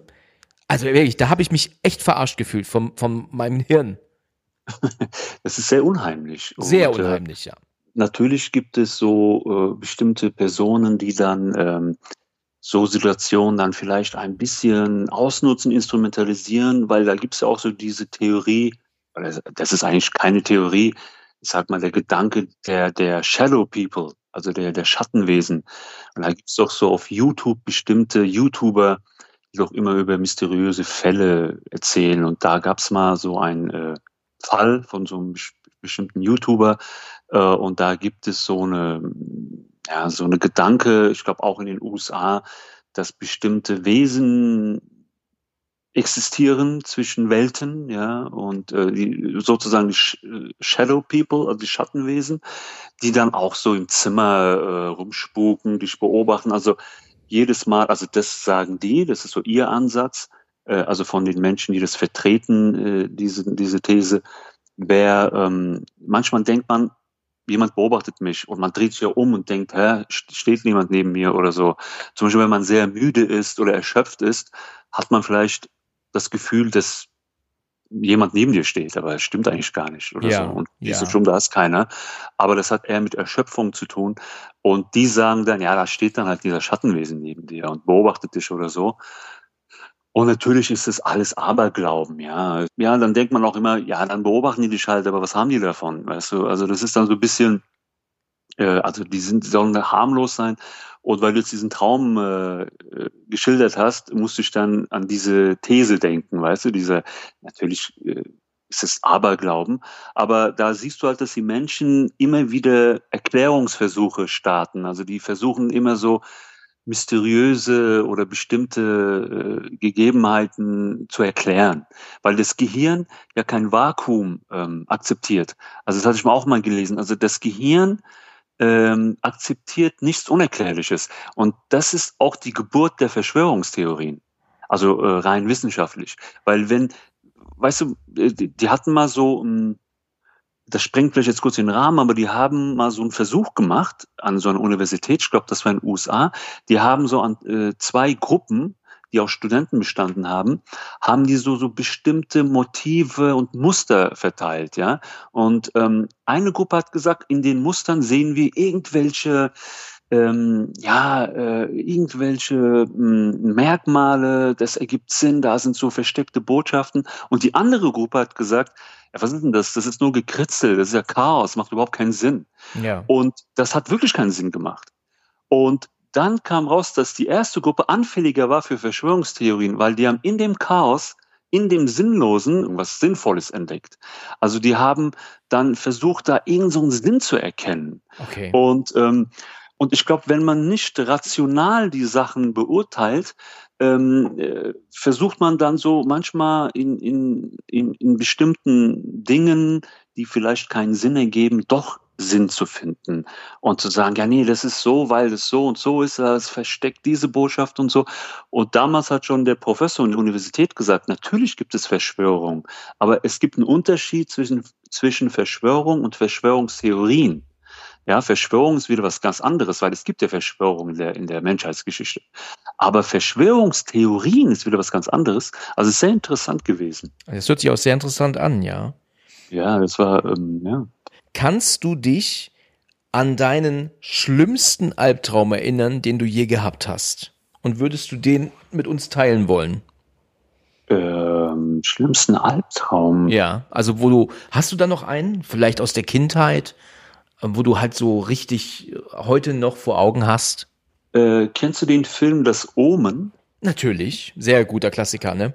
Also wirklich, da habe ich mich echt verarscht gefühlt von, von meinem Hirn. Das ist sehr unheimlich. Sehr Und, äh, unheimlich, ja. Natürlich gibt es so äh, bestimmte Personen, die dann ähm, so Situationen dann vielleicht ein bisschen ausnutzen, instrumentalisieren, weil da gibt es ja auch so diese Theorie, das ist eigentlich keine Theorie, ich sag mal, der Gedanke der, der Shadow People, also der, der Schattenwesen. Und da gibt es doch so auf YouTube bestimmte YouTuber, die doch immer über mysteriöse Fälle erzählen. Und da gab es mal so einen äh, Fall von so einem bestimmten YouTuber. Äh, und da gibt es so eine, ja, so eine Gedanke, ich glaube auch in den USA, dass bestimmte Wesen existieren zwischen Welten, ja, und äh, die, sozusagen die Shadow People, also die Schattenwesen, die dann auch so im Zimmer äh, rumspuken, dich beobachten. Also jedes Mal, also das sagen die, das ist so ihr Ansatz, äh, also von den Menschen, die das vertreten, äh, diese, diese These, wer ähm, manchmal denkt man, jemand beobachtet mich und man dreht sich ja um und denkt, hä, steht niemand neben mir oder so. Zum Beispiel, wenn man sehr müde ist oder erschöpft ist, hat man vielleicht das Gefühl, dass jemand neben dir steht, aber es stimmt eigentlich gar nicht oder ja, so. Und ja. ist schon, da ist keiner. Aber das hat eher mit Erschöpfung zu tun. Und die sagen dann, ja, da steht dann halt dieser Schattenwesen neben dir und beobachtet dich oder so. Und natürlich ist es alles Aberglauben, ja. Ja, dann denkt man auch immer, ja, dann beobachten die dich halt, aber was haben die davon, weißt du? Also das ist dann so ein bisschen, äh, also die sind, sollen harmlos sein. Und weil du jetzt diesen Traum äh, geschildert hast, musste ich dann an diese These denken, weißt du, diese, natürlich äh, ist es Aberglauben, aber da siehst du halt, dass die Menschen immer wieder Erklärungsversuche starten. Also die versuchen immer so, mysteriöse oder bestimmte äh, Gegebenheiten zu erklären, weil das Gehirn ja kein Vakuum ähm, akzeptiert. Also das hatte ich mal auch mal gelesen. Also das Gehirn ähm, akzeptiert nichts Unerklärliches und das ist auch die Geburt der Verschwörungstheorien. Also äh, rein wissenschaftlich, weil wenn, weißt du, äh, die, hatten mal so ähm, das sprengt vielleicht jetzt kurz den Rahmen, aber die haben mal so einen Versuch gemacht an so einer Universität, ich glaube, das war in den USA, die haben so an äh, zwei Gruppen, die aus Studenten bestanden haben, haben die so, so bestimmte Motive und Muster verteilt, ja. Und ähm, eine Gruppe hat gesagt, in den Mustern sehen wir irgendwelche ähm, ja, äh, irgendwelche mh, hm, Merkmale, das ergibt Sinn, da sind so versteckte Botschaften. Und die andere Gruppe hat gesagt, ja, was ist denn das? Das ist nur Gekritzel, das ist ja Chaos, macht überhaupt keinen Sinn. Ja. Und das hat wirklich keinen Sinn gemacht. Und dann kam raus, dass die erste Gruppe anfälliger war für Verschwörungstheorien, weil die haben in dem Chaos, in dem Sinnlosen was Sinnvolles entdeckt. Also die haben dann versucht, da irgendeinen so Sinn zu erkennen. Okay. Und ähm, und ich glaube, wenn man nicht rational die Sachen beurteilt, ähm, äh, versucht man dann so manchmal in, in, in, in bestimmten Dingen, die vielleicht keinen Sinn ergeben, doch Sinn zu finden und zu sagen, ja, nee, das ist so, weil es so und so ist, es versteckt diese Botschaft und so. Und damals hat schon der Professor in der Universität gesagt, natürlich gibt es Verschwörung, aber es gibt einen Unterschied zwischen, zwischen Verschwörung und Verschwörungstheorien. Ja, Verschwörung ist wieder was ganz anderes, weil es gibt ja Verschwörungen in der, in der Menschheitsgeschichte. Aber Verschwörungstheorien ist wieder was ganz anderes. Also ist sehr interessant gewesen. Das hört sich auch sehr interessant an, ja. Ja, das war, ähm, ja. Kannst du dich an deinen schlimmsten Albtraum erinnern, den du je gehabt hast? Und würdest du den mit uns teilen wollen? Ähm, schlimmsten Albtraum? Ja, also wo du, hast du da noch einen? Vielleicht aus der Kindheit? wo du halt so richtig heute noch vor Augen hast? Äh, kennst du den Film Das Omen? Natürlich, sehr guter Klassiker, ne?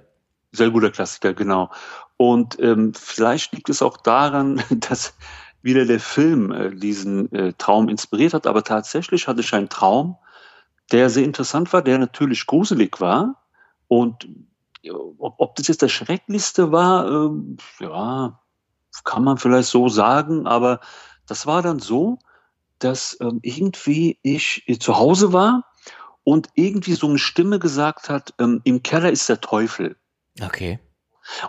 Sehr guter Klassiker, genau. Und ähm, vielleicht liegt es auch daran, dass wieder der Film äh, diesen äh, Traum inspiriert hat, aber tatsächlich hatte ich einen Traum, der sehr interessant war, der natürlich gruselig war. Und ob, ob das jetzt der schrecklichste war, äh, ja, kann man vielleicht so sagen, aber das war dann so, dass ähm, irgendwie ich zu Hause war und irgendwie so eine Stimme gesagt hat, ähm, im Keller ist der Teufel. Okay.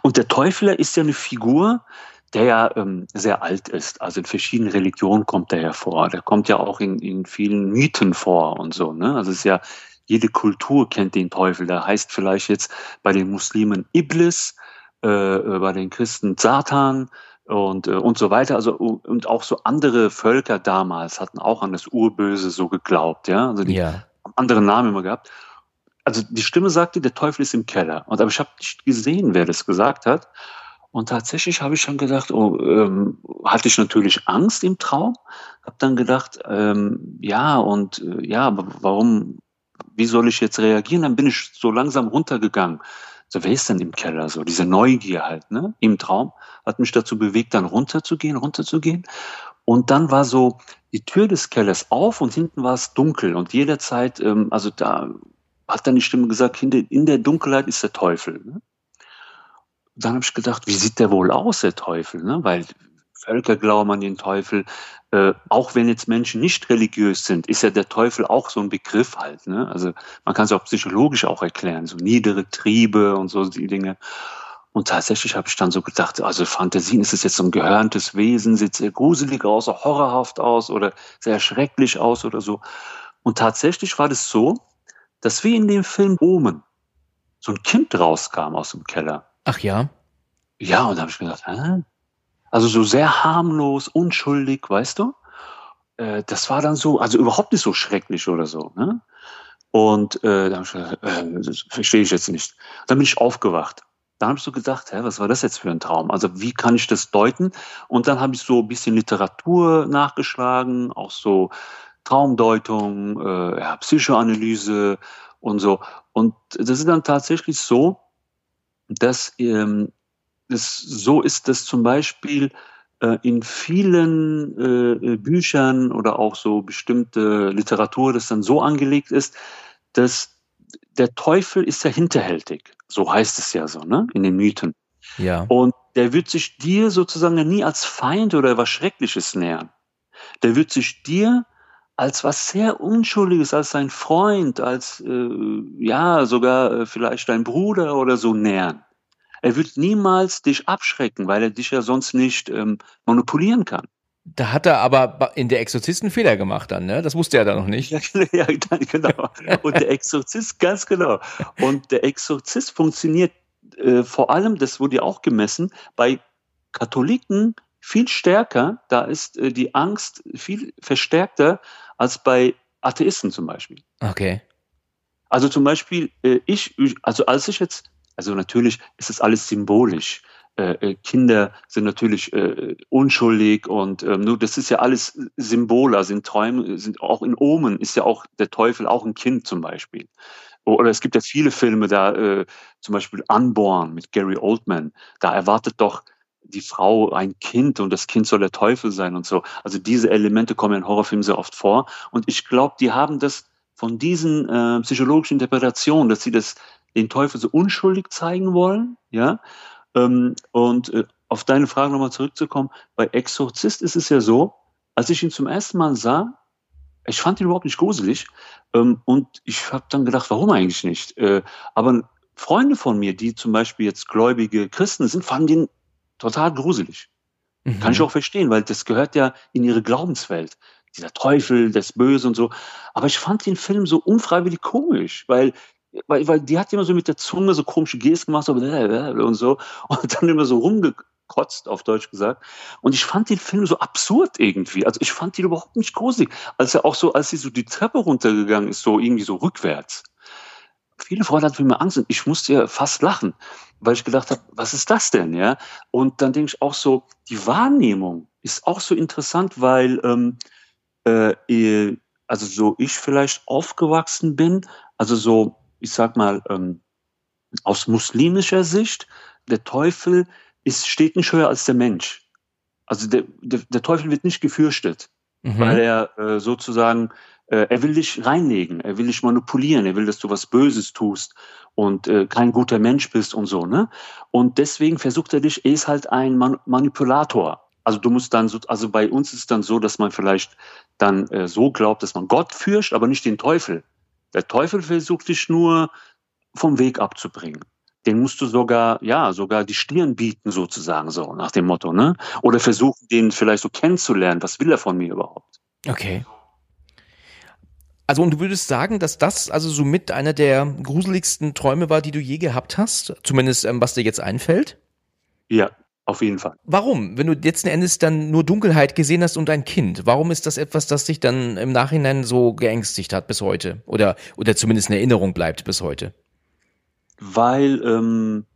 Und der Teufel ist ja eine Figur, der ja ähm, sehr alt ist. Also in verschiedenen Religionen kommt er ja vor. Der kommt ja auch in, in vielen Mythen vor und so. Ne? Also es ist ja, jede Kultur kennt den Teufel. Der heißt vielleicht jetzt bei den Muslimen Iblis, äh, äh bei den Christen Satan, und, äh, und so weiter. Also, und auch so andere Völker damals hatten auch an das Urböse so geglaubt, ja. Also die ja. haben andere Namen immer gehabt. Also die Stimme sagte, der Teufel ist im Keller. Und aber ich habe nicht gesehen, wer das gesagt hat. Und tatsächlich habe ich dann gedacht, oh, ähm, hatte ich natürlich Angst im Traum, habe dann gedacht, ähm, ja und äh, ja, aber warum, wie soll ich jetzt reagieren? Dann bin ich so langsam runtergegangen so, wer ist denn im Keller? So, diese Neugier halt, ne? Im Traum hat mich dazu bewegt, dann runterzugehen, runterzugehen. Und dann war so die Tür des Kellers auf und hinten war es dunkel. Und jederzeit, ähm, also da hat dann die Stimme gesagt, in der Dunkelheit ist der Teufel. Ne? Dann habe ich gedacht, wie sieht der wohl aus, der Teufel? Ne? Weil Völker glauben an den Teufel. Äh, auch wenn jetzt Menschen nicht religiös sind, ist ja der Teufel auch so ein Begriff halt. Ne? Also man kann es auch psychologisch auch erklären, so niedere Triebe und so die Dinge. Und tatsächlich habe ich dann so gedacht, also Fantasien, ist es jetzt so ein gehörntes Wesen, sieht sehr gruselig aus, auch horrorhaft aus oder sehr schrecklich aus oder so. Und tatsächlich war das so, dass wie in dem Film Omen so ein Kind rauskam aus dem Keller. Ach ja? Ja, und da habe ich mir gedacht, hä? Also so sehr harmlos, unschuldig, weißt du? Äh, das war dann so, also überhaupt nicht so schrecklich oder so. Ne? Und äh, dann äh, das verstehe ich jetzt nicht. Dann bin ich aufgewacht. Dann habe ich so gedacht, hä, was war das jetzt für ein Traum? Also wie kann ich das deuten? Und dann habe ich so ein bisschen Literatur nachgeschlagen, auch so Traumdeutung, äh, ja, Psychoanalyse und so. Und das ist dann tatsächlich so, dass ähm, es so ist, dass zum Beispiel äh, in vielen äh, Büchern oder auch so bestimmte Literatur das dann so angelegt ist, dass der Teufel ist ja hinterhältig. So heißt es ja so, ne? In den Mythen. Ja. Und der wird sich dir sozusagen nie als Feind oder was Schreckliches nähern. Der wird sich dir als was sehr Unschuldiges, als dein Freund, als äh, ja sogar äh, vielleicht dein Bruder oder so nähern. Er wird niemals dich abschrecken, weil er dich ja sonst nicht ähm, manipulieren kann. Da hat er aber in der Exorzist einen Fehler gemacht dann, ne? Das wusste er dann noch nicht. Ja, ja genau. Und der Exorzist, ganz genau. Und der Exorzist funktioniert äh, vor allem, das wurde ja auch gemessen, bei Katholiken viel stärker. Da ist äh, die Angst viel verstärkter als bei Atheisten zum Beispiel. Okay. Also zum Beispiel, äh, ich, also als ich jetzt also natürlich ist es alles symbolisch. Äh, äh, Kinder sind natürlich äh, unschuldig und ähm, nur das ist ja alles Symbole, also in Träumen, sind auch in Omen ist ja auch der Teufel auch ein Kind zum Beispiel. Oder es gibt ja viele Filme, da äh, zum Beispiel Unborn mit Gary Oldman, da erwartet doch die Frau ein Kind und das Kind soll der Teufel sein und so. Also diese Elemente kommen in Horrorfilmen sehr oft vor und ich glaube, die haben das von diesen äh, psychologischen Interpretationen, dass sie das den Teufel so unschuldig zeigen wollen, ja. Ähm, und äh, auf deine Frage nochmal zurückzukommen, bei Exorzist ist es ja so, als ich ihn zum ersten Mal sah, ich fand ihn überhaupt nicht gruselig ähm, und ich habe dann gedacht, warum eigentlich nicht? Äh, aber Freunde von mir, die zum Beispiel jetzt gläubige Christen sind, fanden ihn total gruselig. Mhm. Kann ich auch verstehen, weil das gehört ja in ihre Glaubenswelt. Dieser Teufel, das Böse und so. Aber ich fand den Film so unfreiwillig komisch, weil weil, weil die hat immer so mit der Zunge so komische Gesten gemacht so und so und dann immer so rumgekotzt, auf Deutsch gesagt. Und ich fand den Film so absurd irgendwie. Also ich fand ihn überhaupt nicht gruselig. Als er auch so, als sie so die Treppe runtergegangen ist, so irgendwie so rückwärts. Viele Freunde hatten für mich Angst und ich musste ja fast lachen, weil ich gedacht habe, was ist das denn, ja? Und dann denke ich auch so, die Wahrnehmung ist auch so interessant, weil ähm, äh, also so ich vielleicht aufgewachsen bin, also so ich sag mal, ähm, aus muslimischer Sicht, der Teufel ist, steht nicht höher als der Mensch. Also der, der, der Teufel wird nicht gefürchtet, mhm. weil er äh, sozusagen, äh, er will dich reinlegen, er will dich manipulieren, er will, dass du was Böses tust und äh, kein guter Mensch bist und so, ne? Und deswegen versucht er dich, er ist halt ein Man Manipulator. Also du musst dann so, also bei uns ist es dann so, dass man vielleicht dann äh, so glaubt, dass man Gott fürcht, aber nicht den Teufel. Der Teufel versucht dich nur vom Weg abzubringen. Den musst du sogar, ja, sogar die Stirn bieten sozusagen so, nach dem Motto, ne? Oder versuchen, den vielleicht so kennenzulernen. Was will er von mir überhaupt? Okay. Also, und du würdest sagen, dass das also somit einer der gruseligsten Träume war, die du je gehabt hast? Zumindest, ähm, was dir jetzt einfällt? Ja, auf jeden Fall. Warum? Wenn du letzten Endes dann nur Dunkelheit gesehen hast und ein Kind, warum ist das etwas, das dich dann im Nachhinein so geängstigt hat bis heute? Oder, oder zumindest in Erinnerung bleibt bis heute? Weil, ähm,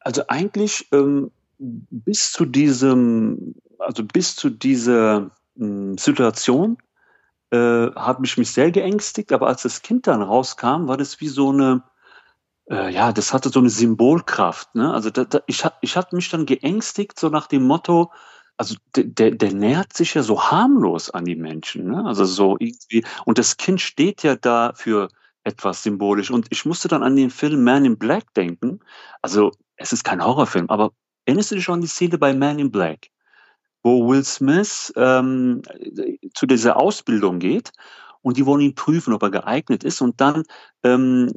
also eigentlich ähm, bis zu diesem, also bis zu dieser ähm, Situation äh, hat mich mich sehr geängstigt, aber als das Kind dann rauskam, war das wie so eine, äh, ja, das hatte so eine Symbolkraft. Ne? Also da, da, ich, ich hatte mich dann geängstigt, so nach dem Motto, also der, der nähert sich ja so harmlos an die Menschen. Ne? Also so irgendwie, und das Kind steht ja da für etwas symbolisch. Und ich musste dann an den Film Man in Black denken. Also es ist kein Horrorfilm, aber erinnerst du dich schon an die Szene bei Man in Black, wo Will Smith ähm, zu dieser Ausbildung geht und die wollen ihn prüfen, ob er geeignet ist. Und dann ähm,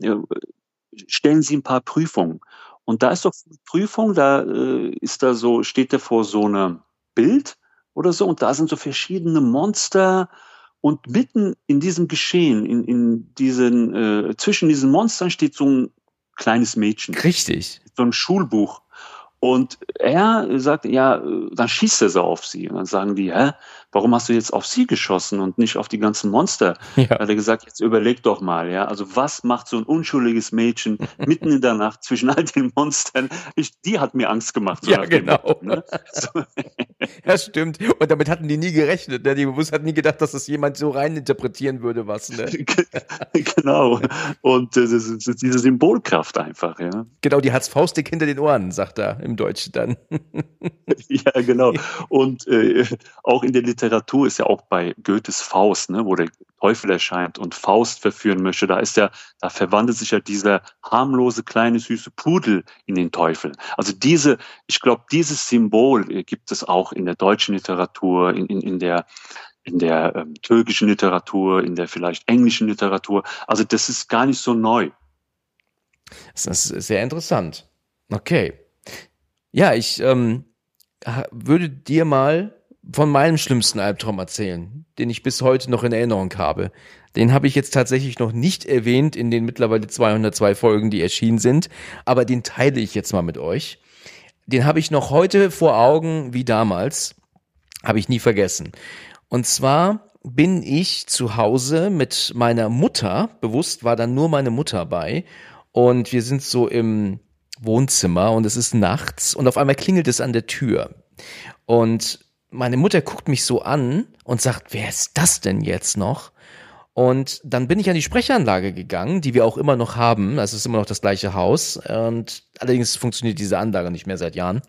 stellen Sie ein paar Prüfungen. Und da ist doch eine Prüfung, da äh, ist da so, steht da vor so einem Bild oder so, und da sind so verschiedene Monster. Und mitten in diesem Geschehen, in, in diesen, äh, zwischen diesen Monstern steht so ein kleines Mädchen. Richtig. So ein Schulbuch. Und er sagt, ja, dann schießt er so auf sie. Und dann sagen die, hä, warum hast du jetzt auf sie geschossen und nicht auf die ganzen Monster? Ja. Hat er gesagt, jetzt überleg doch mal, ja, also was macht so ein unschuldiges Mädchen mitten in der Nacht zwischen all den Monstern? Ich, die hat mir Angst gemacht. So ja, genau. Motto, ne? so. Ja, stimmt. Und damit hatten die nie gerechnet. Ne? Die bewusst hatten nie gedacht, dass das jemand so reininterpretieren würde, was. Ne? genau. Und äh, diese Symbolkraft einfach, ja. Genau, die hat's faustdick hinter den Ohren, sagt er im Deutschen dann. ja, genau. Und äh, auch in der Literatur ist ja auch bei Goethes Faust, ne, wo der Teufel erscheint und Faust verführen möchte, da ist ja, da verwandelt sich ja dieser harmlose kleine süße Pudel in den Teufel. Also diese, ich glaube, dieses Symbol äh, gibt es auch in der deutschen Literatur, in, in, in der in der ähm, türkischen Literatur, in der vielleicht englischen Literatur. Also das ist gar nicht so neu. Das ist sehr interessant. Okay. Ja, ich ähm, würde dir mal von meinem schlimmsten Albtraum erzählen, den ich bis heute noch in Erinnerung habe. Den habe ich jetzt tatsächlich noch nicht erwähnt in den mittlerweile 202 Folgen, die erschienen sind, aber den teile ich jetzt mal mit euch. Den habe ich noch heute vor Augen wie damals, habe ich nie vergessen. Und zwar bin ich zu Hause mit meiner Mutter, bewusst war dann nur meine Mutter bei, und wir sind so im Wohnzimmer und es ist nachts und auf einmal klingelt es an der Tür. Und meine Mutter guckt mich so an und sagt, wer ist das denn jetzt noch? Und dann bin ich an die Sprechanlage gegangen, die wir auch immer noch haben. Das ist immer noch das gleiche Haus. Und allerdings funktioniert diese Anlage nicht mehr seit Jahren.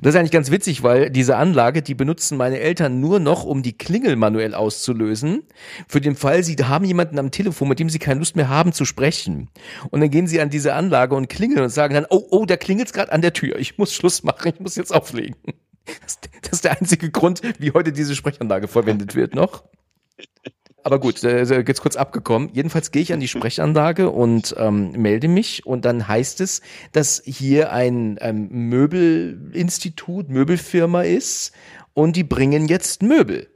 Das ist eigentlich ganz witzig, weil diese Anlage, die benutzen meine Eltern nur noch, um die Klingel manuell auszulösen. Für den Fall, sie haben jemanden am Telefon, mit dem sie keine Lust mehr haben zu sprechen. Und dann gehen sie an diese Anlage und klingeln und sagen dann, oh, oh, da klingelt's gerade an der Tür. Ich muss Schluss machen, ich muss jetzt auflegen. Das, ist der einzige Grund, wie heute diese Sprechanlage verwendet wird noch. Aber gut, äh, jetzt kurz abgekommen. Jedenfalls gehe ich an die Sprechanlage und ähm, melde mich und dann heißt es, dass hier ein ähm, Möbelinstitut, Möbelfirma ist und die bringen jetzt Möbel.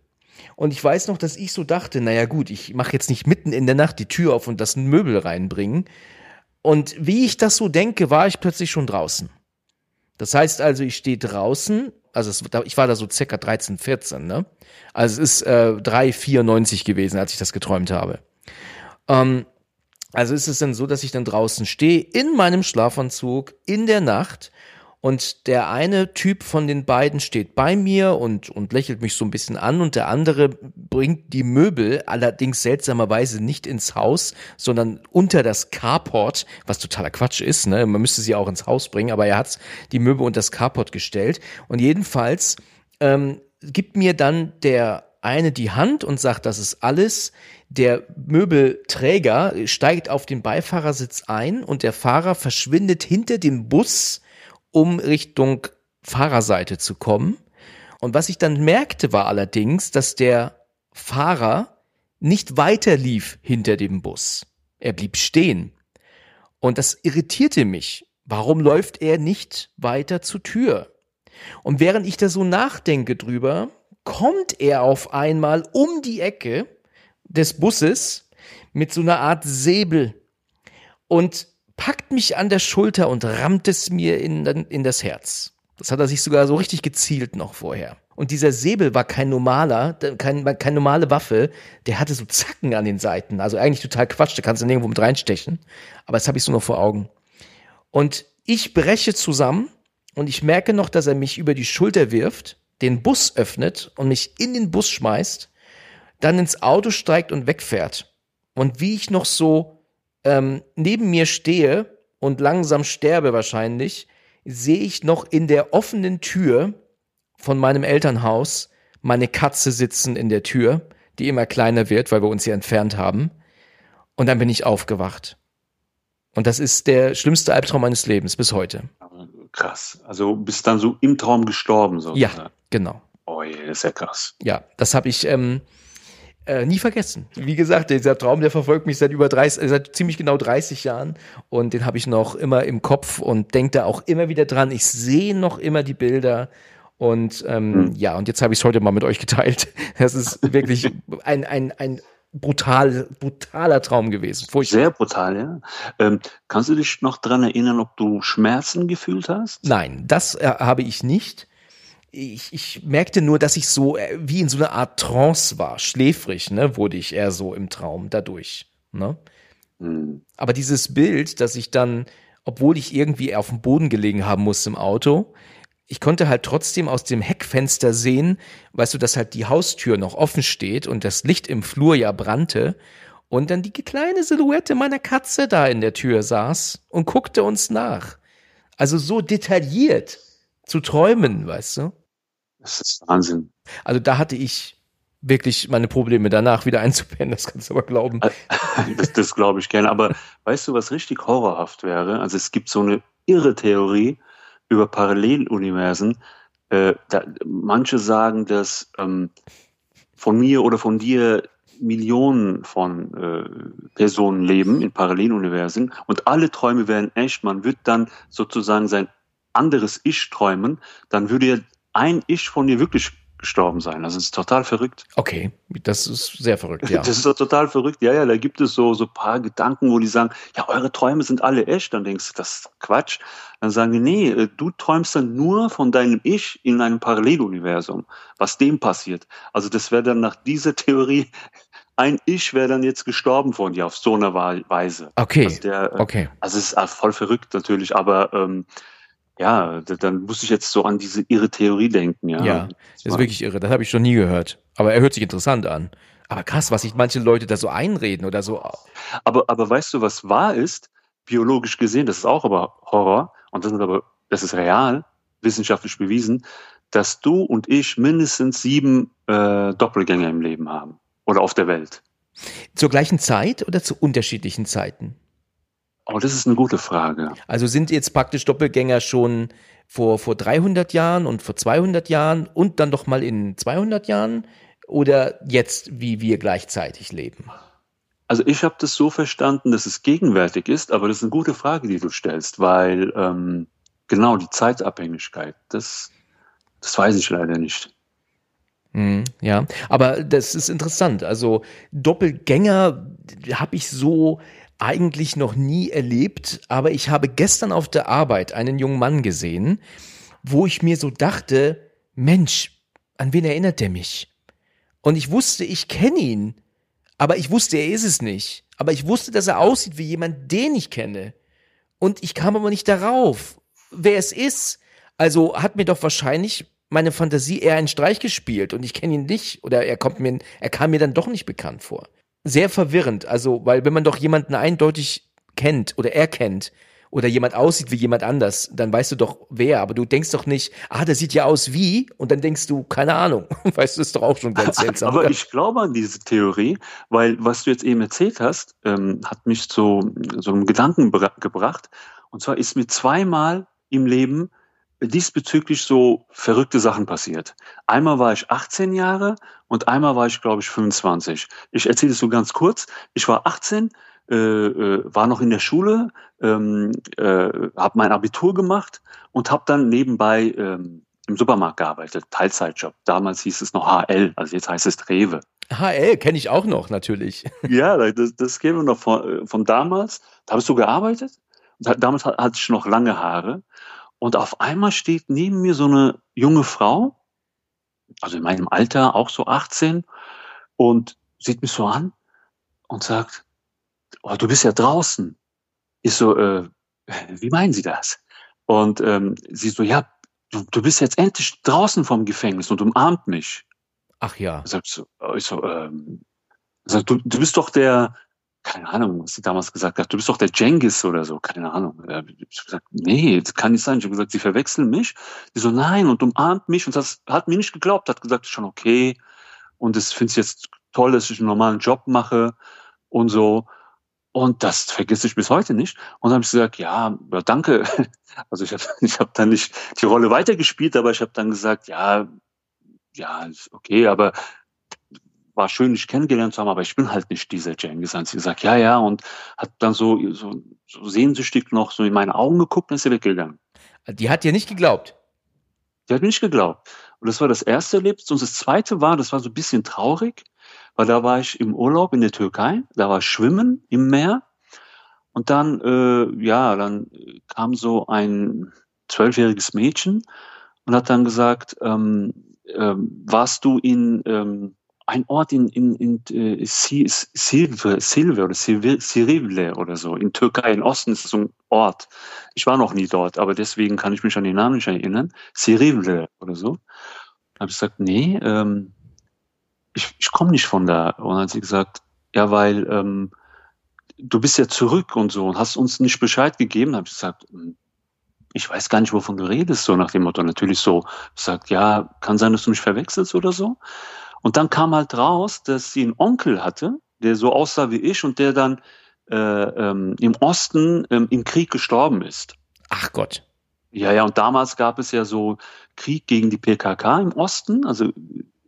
Und ich weiß noch, dass ich so dachte, naja gut, ich mache jetzt nicht mitten in der Nacht die Tür auf und das Möbel reinbringen. Und wie ich das so denke, war ich plötzlich schon draußen. Das heißt also, ich stehe draußen, also es, ich war da so circa 13, 14, ne? Also es ist äh, 3,94 gewesen, als ich das geträumt habe. Ähm, also ist es dann so, dass ich dann draußen stehe, in meinem Schlafanzug, in der Nacht und der eine Typ von den beiden steht bei mir und, und lächelt mich so ein bisschen an und der andere bringt die Möbel allerdings seltsamerweise nicht ins Haus, sondern unter das Carport, was totaler Quatsch ist, ne? Man müsste sie auch ins Haus bringen, aber er hat die Möbel unter das Carport gestellt und jedenfalls ähm, gibt mir dann der eine die Hand und sagt, das ist alles. Der Möbelträger steigt auf den Beifahrersitz ein und der Fahrer verschwindet hinter dem Bus um Richtung Fahrerseite zu kommen. Und was ich dann merkte, war allerdings, dass der Fahrer nicht weiter lief hinter dem Bus. Er blieb stehen. Und das irritierte mich. Warum läuft er nicht weiter zur Tür? Und während ich da so nachdenke drüber, kommt er auf einmal um die Ecke des Busses mit so einer Art Säbel und packt mich an der Schulter und rammt es mir in, in das Herz. Das hat er sich sogar so richtig gezielt noch vorher. Und dieser Säbel war kein normaler, kein, keine normale Waffe. Der hatte so Zacken an den Seiten. Also eigentlich total Quatsch. Da kannst du nirgendwo mit reinstechen. Aber das habe ich so noch vor Augen. Und ich breche zusammen und ich merke noch, dass er mich über die Schulter wirft, den Bus öffnet und mich in den Bus schmeißt, dann ins Auto steigt und wegfährt. Und wie ich noch so ähm, neben mir stehe und langsam sterbe wahrscheinlich, sehe ich noch in der offenen Tür von meinem Elternhaus meine Katze sitzen in der Tür, die immer kleiner wird, weil wir uns hier entfernt haben. Und dann bin ich aufgewacht. Und das ist der schlimmste Albtraum meines Lebens bis heute. Krass. Also bist dann so im Traum gestorben, so. Ja, genau. Oh je, das ist ja krass. Ja, das habe ich ähm, äh, nie vergessen. Wie gesagt, dieser Traum, der verfolgt mich seit über 30, seit ziemlich genau 30 Jahren und den habe ich noch immer im Kopf und denke da auch immer wieder dran. Ich sehe noch immer die Bilder und ähm, hm. ja, und jetzt habe ich es heute mal mit euch geteilt. Das ist wirklich ein, ein, ein brutal, brutaler Traum gewesen. Furchtbar. Sehr brutal, ja. Ähm, kannst du dich noch dran erinnern, ob du Schmerzen gefühlt hast? Nein, das äh, habe ich nicht. Ich, ich merkte nur, dass ich so äh, wie in so einer Art Trance war, schläfrig, ne, wurde ich eher so im Traum dadurch. Ne? Mhm. Aber dieses Bild, dass ich dann, obwohl ich irgendwie auf dem Boden gelegen haben musste im Auto, ich konnte halt trotzdem aus dem Heckfenster sehen, weißt du, dass halt die Haustür noch offen steht und das Licht im Flur ja brannte und dann die kleine Silhouette meiner Katze da in der Tür saß und guckte uns nach. Also so detailliert zu träumen, weißt du? Das ist Wahnsinn. Also da hatte ich wirklich meine Probleme danach wieder einzupennen, das kannst du aber glauben. Das, das glaube ich gerne. Aber weißt du, was richtig horrorhaft wäre? Also es gibt so eine irre Theorie über Paralleluniversen. Äh, da, manche sagen, dass ähm, von mir oder von dir Millionen von äh, Personen leben in Paralleluniversen und alle Träume wären echt. Man wird dann sozusagen sein anderes Ich träumen, dann würde ja ein Ich von dir wirklich gestorben sein. Also es ist total verrückt. Okay, das ist sehr verrückt, ja. Das ist total verrückt. Ja, ja, da gibt es so so paar Gedanken, wo die sagen, ja, eure Träume sind alle echt. Dann denkst du, das ist Quatsch. Dann sagen die, nee, äh, du träumst dann nur von deinem Ich in einem Paralleluniversum, was dem passiert. Also das wäre dann nach dieser Theorie ein Ich wäre dann jetzt gestorben von dir auf so eine Weise. Okay. Also, der, äh, okay. also es ist voll verrückt natürlich, aber ähm, ja, dann muss ich jetzt so an diese irre Theorie denken, ja. Ja, das ist wirklich irre. Das habe ich schon nie gehört. Aber er hört sich interessant an. Aber krass, was sich manche Leute da so einreden oder so. Aber, aber weißt du, was wahr ist? Biologisch gesehen, das ist auch aber Horror und das ist aber, das ist real, wissenschaftlich bewiesen, dass du und ich mindestens sieben äh, Doppelgänger im Leben haben oder auf der Welt. Zur gleichen Zeit oder zu unterschiedlichen Zeiten? Oh, das ist eine gute Frage. Also sind jetzt praktisch Doppelgänger schon vor, vor 300 Jahren und vor 200 Jahren und dann doch mal in 200 Jahren oder jetzt, wie wir gleichzeitig leben? Also ich habe das so verstanden, dass es gegenwärtig ist, aber das ist eine gute Frage, die du stellst, weil ähm, genau die Zeitabhängigkeit, das, das weiß ich leider nicht. Hm, ja, aber das ist interessant. Also Doppelgänger habe ich so eigentlich noch nie erlebt, aber ich habe gestern auf der Arbeit einen jungen Mann gesehen, wo ich mir so dachte, Mensch, an wen erinnert der mich? Und ich wusste, ich kenne ihn, aber ich wusste, er ist es nicht. Aber ich wusste, dass er aussieht wie jemand, den ich kenne. Und ich kam aber nicht darauf, wer es ist. Also hat mir doch wahrscheinlich meine Fantasie eher einen Streich gespielt und ich kenne ihn nicht oder er kommt mir, er kam mir dann doch nicht bekannt vor sehr verwirrend. Also, weil wenn man doch jemanden eindeutig kennt oder erkennt oder jemand aussieht wie jemand anders, dann weißt du doch wer, aber du denkst doch nicht, ah, der sieht ja aus wie und dann denkst du, keine Ahnung. Weißt du, ist doch auch schon ganz seltsam. Aber ich glaube an diese Theorie, weil was du jetzt eben erzählt hast, ähm, hat mich zu so einem Gedanken gebracht. Und zwar ist mir zweimal im Leben diesbezüglich so verrückte Sachen passiert. Einmal war ich 18 Jahre und einmal war ich, glaube ich, 25. Ich erzähle es so ganz kurz. Ich war 18, äh, äh, war noch in der Schule, ähm, äh, habe mein Abitur gemacht und habe dann nebenbei ähm, im Supermarkt gearbeitet, Teilzeitjob. Damals hieß es noch HL, also jetzt heißt es Rewe. HL kenne ich auch noch, natürlich. ja, das, das kennen wir noch von, von damals. Da habe ich so gearbeitet. Damals hatte ich noch lange Haare und auf einmal steht neben mir so eine junge Frau, also in meinem Alter, auch so 18, und sieht mich so an und sagt, oh, du bist ja draußen. Ich so, äh, wie meinen Sie das? Und ähm, sie so, ja, du, du bist jetzt endlich draußen vom Gefängnis und umarmt mich. Ach ja. Ich so, ich so ähm, du, du bist doch der, keine Ahnung, was sie damals gesagt hat, du bist doch der Jengis oder so, keine Ahnung. Ich habe gesagt, nee, das kann nicht sein. Ich habe gesagt, sie verwechseln mich. Die so, nein, und umarmt mich und das hat mir nicht geglaubt, hat gesagt, schon okay. Und das finde ich jetzt toll, dass ich einen normalen Job mache und so. Und das vergesse ich bis heute nicht. Und dann habe ich gesagt, ja, ja danke. Also ich habe ich hab dann nicht die Rolle weitergespielt, aber ich habe dann gesagt, ja, ja, okay, aber war schön, dich kennengelernt zu haben, aber ich bin halt nicht dieser Cengiz. Und sie gesagt, ja, ja, und hat dann so, so, so sehnsüchtig noch so in meine Augen geguckt und ist sie weggegangen. Die hat dir nicht geglaubt? Die hat mir nicht geglaubt. Und das war das erste Erlebnis. Und das zweite war, das war so ein bisschen traurig, weil da war ich im Urlaub in der Türkei, da war ich schwimmen im Meer. Und dann, äh, ja, dann kam so ein zwölfjähriges Mädchen und hat dann gesagt, ähm, ähm, warst du in ähm, ein Ort in, in, in äh, Silve, Silve oder Sirivle oder so, in Türkei, im Osten ist so ein Ort. Ich war noch nie dort, aber deswegen kann ich mich an den Namen nicht erinnern. Sirivle oder so. Da habe ich gesagt, nee, ähm, ich, ich komme nicht von da. Und dann hat sie gesagt, ja, weil ähm, du bist ja zurück und so und hast uns nicht Bescheid gegeben. Da habe ich gesagt, hm, ich weiß gar nicht, wovon du redest, so nach dem Motto. Natürlich so, ich sag, ja, kann sein, dass du mich verwechselst oder so. Und dann kam halt raus, dass sie einen Onkel hatte, der so aussah wie ich und der dann äh, ähm, im Osten ähm, im Krieg gestorben ist. Ach Gott. Ja, ja, und damals gab es ja so Krieg gegen die PKK im Osten, also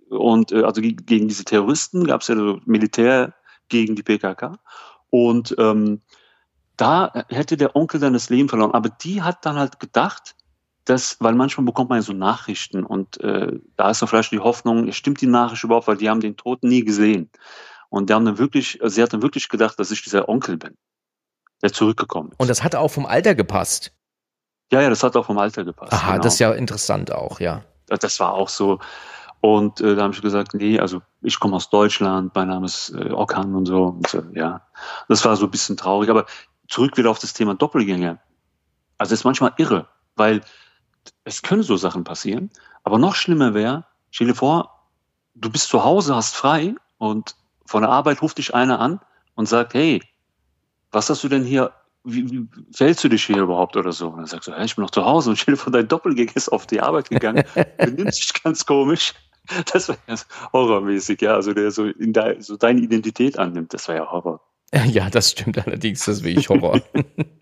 und äh, also gegen diese Terroristen gab es ja so Militär gegen die PKK. Und ähm, da hätte der Onkel dann das Leben verloren. Aber die hat dann halt gedacht, dass, weil manchmal bekommt man ja so Nachrichten und äh, da ist dann vielleicht die Hoffnung, stimmt die Nachricht überhaupt, weil die haben den Toten nie gesehen. Und die haben dann wirklich, sie hat dann wirklich gedacht, dass ich dieser Onkel bin, der zurückgekommen ist. Und das hat auch vom Alter gepasst. Ja, ja, das hat auch vom Alter gepasst. Aha, genau. das ist ja interessant auch, ja. Das war auch so. Und äh, da habe ich gesagt, nee, also ich komme aus Deutschland, mein Name ist äh, Okan und so. Und, äh, ja, das war so ein bisschen traurig. Aber zurück wieder auf das Thema Doppelgänger. Also es ist manchmal irre, weil es können so Sachen passieren. Aber noch schlimmer wäre, stell dir vor, du bist zu Hause, hast frei und von der Arbeit ruft dich einer an und sagt, hey, was hast du denn hier, wie, wie fällst du dich hier überhaupt oder so? Und dann sagst du, hey, ich bin noch zu Hause und stell dir vor, dein Doppelgänger ist auf die Arbeit gegangen, benimmt sich ganz komisch. Das war ja horrormäßig, ja, also der so, in de, so deine Identität annimmt, das war ja Horror. Ja, das stimmt allerdings, das ist wirklich Horror.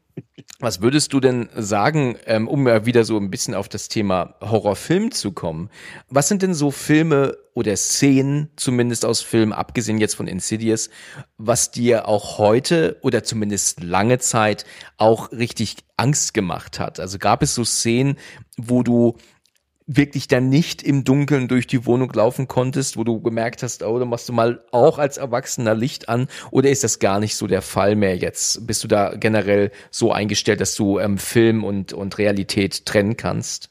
Was würdest du denn sagen, ähm, um ja wieder so ein bisschen auf das Thema Horrorfilm zu kommen? Was sind denn so Filme oder Szenen, zumindest aus Filmen, abgesehen jetzt von Insidious, was dir auch heute oder zumindest lange Zeit auch richtig Angst gemacht hat? Also gab es so Szenen, wo du wirklich dann nicht im Dunkeln durch die Wohnung laufen konntest, wo du gemerkt hast, oh, da machst du mal auch als Erwachsener Licht an oder ist das gar nicht so der Fall mehr jetzt? Bist du da generell so eingestellt, dass du ähm, Film und, und Realität trennen kannst?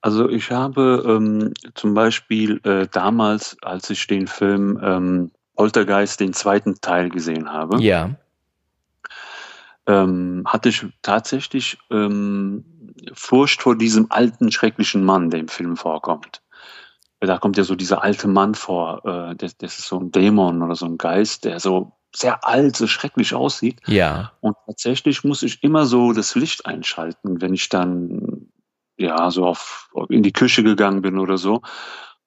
Also ich habe ähm, zum Beispiel äh, damals, als ich den Film ähm, Poltergeist, den zweiten Teil gesehen habe, ja. ähm, hatte ich tatsächlich ähm, Furcht vor diesem alten, schrecklichen Mann, der im Film vorkommt. Da kommt ja so dieser alte Mann vor, äh, das, das ist so ein Dämon oder so ein Geist, der so sehr alt, so schrecklich aussieht. Ja. Und tatsächlich muss ich immer so das Licht einschalten, wenn ich dann ja so auf in die Küche gegangen bin oder so.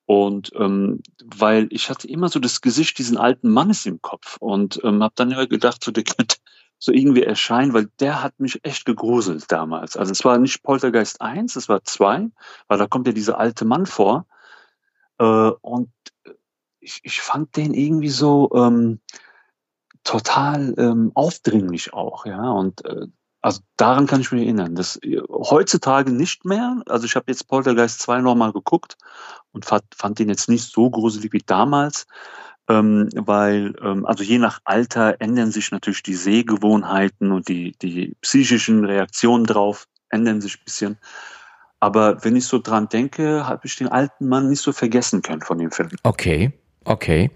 Und ähm, weil ich hatte immer so das Gesicht diesen alten Mannes im Kopf und ähm, habe dann immer gedacht, so der könnte so irgendwie erscheinen, weil der hat mich echt gegruselt damals. Also es war nicht Poltergeist 1, es war 2, weil da kommt ja dieser alte Mann vor. Äh, und ich, ich fand den irgendwie so ähm, total ähm, aufdringlich auch, ja. Und äh, also daran kann ich mich erinnern. Das heutzutage nicht mehr. Also ich habe jetzt Poltergeist 2 nochmal geguckt und fand, fand den jetzt nicht so gruselig wie damals ähm, weil ähm, also je nach Alter ändern sich natürlich die Sehgewohnheiten und die, die psychischen Reaktionen drauf ändern sich ein bisschen. Aber wenn ich so dran denke, habe ich den alten Mann nicht so vergessen können von dem Film. Okay, okay.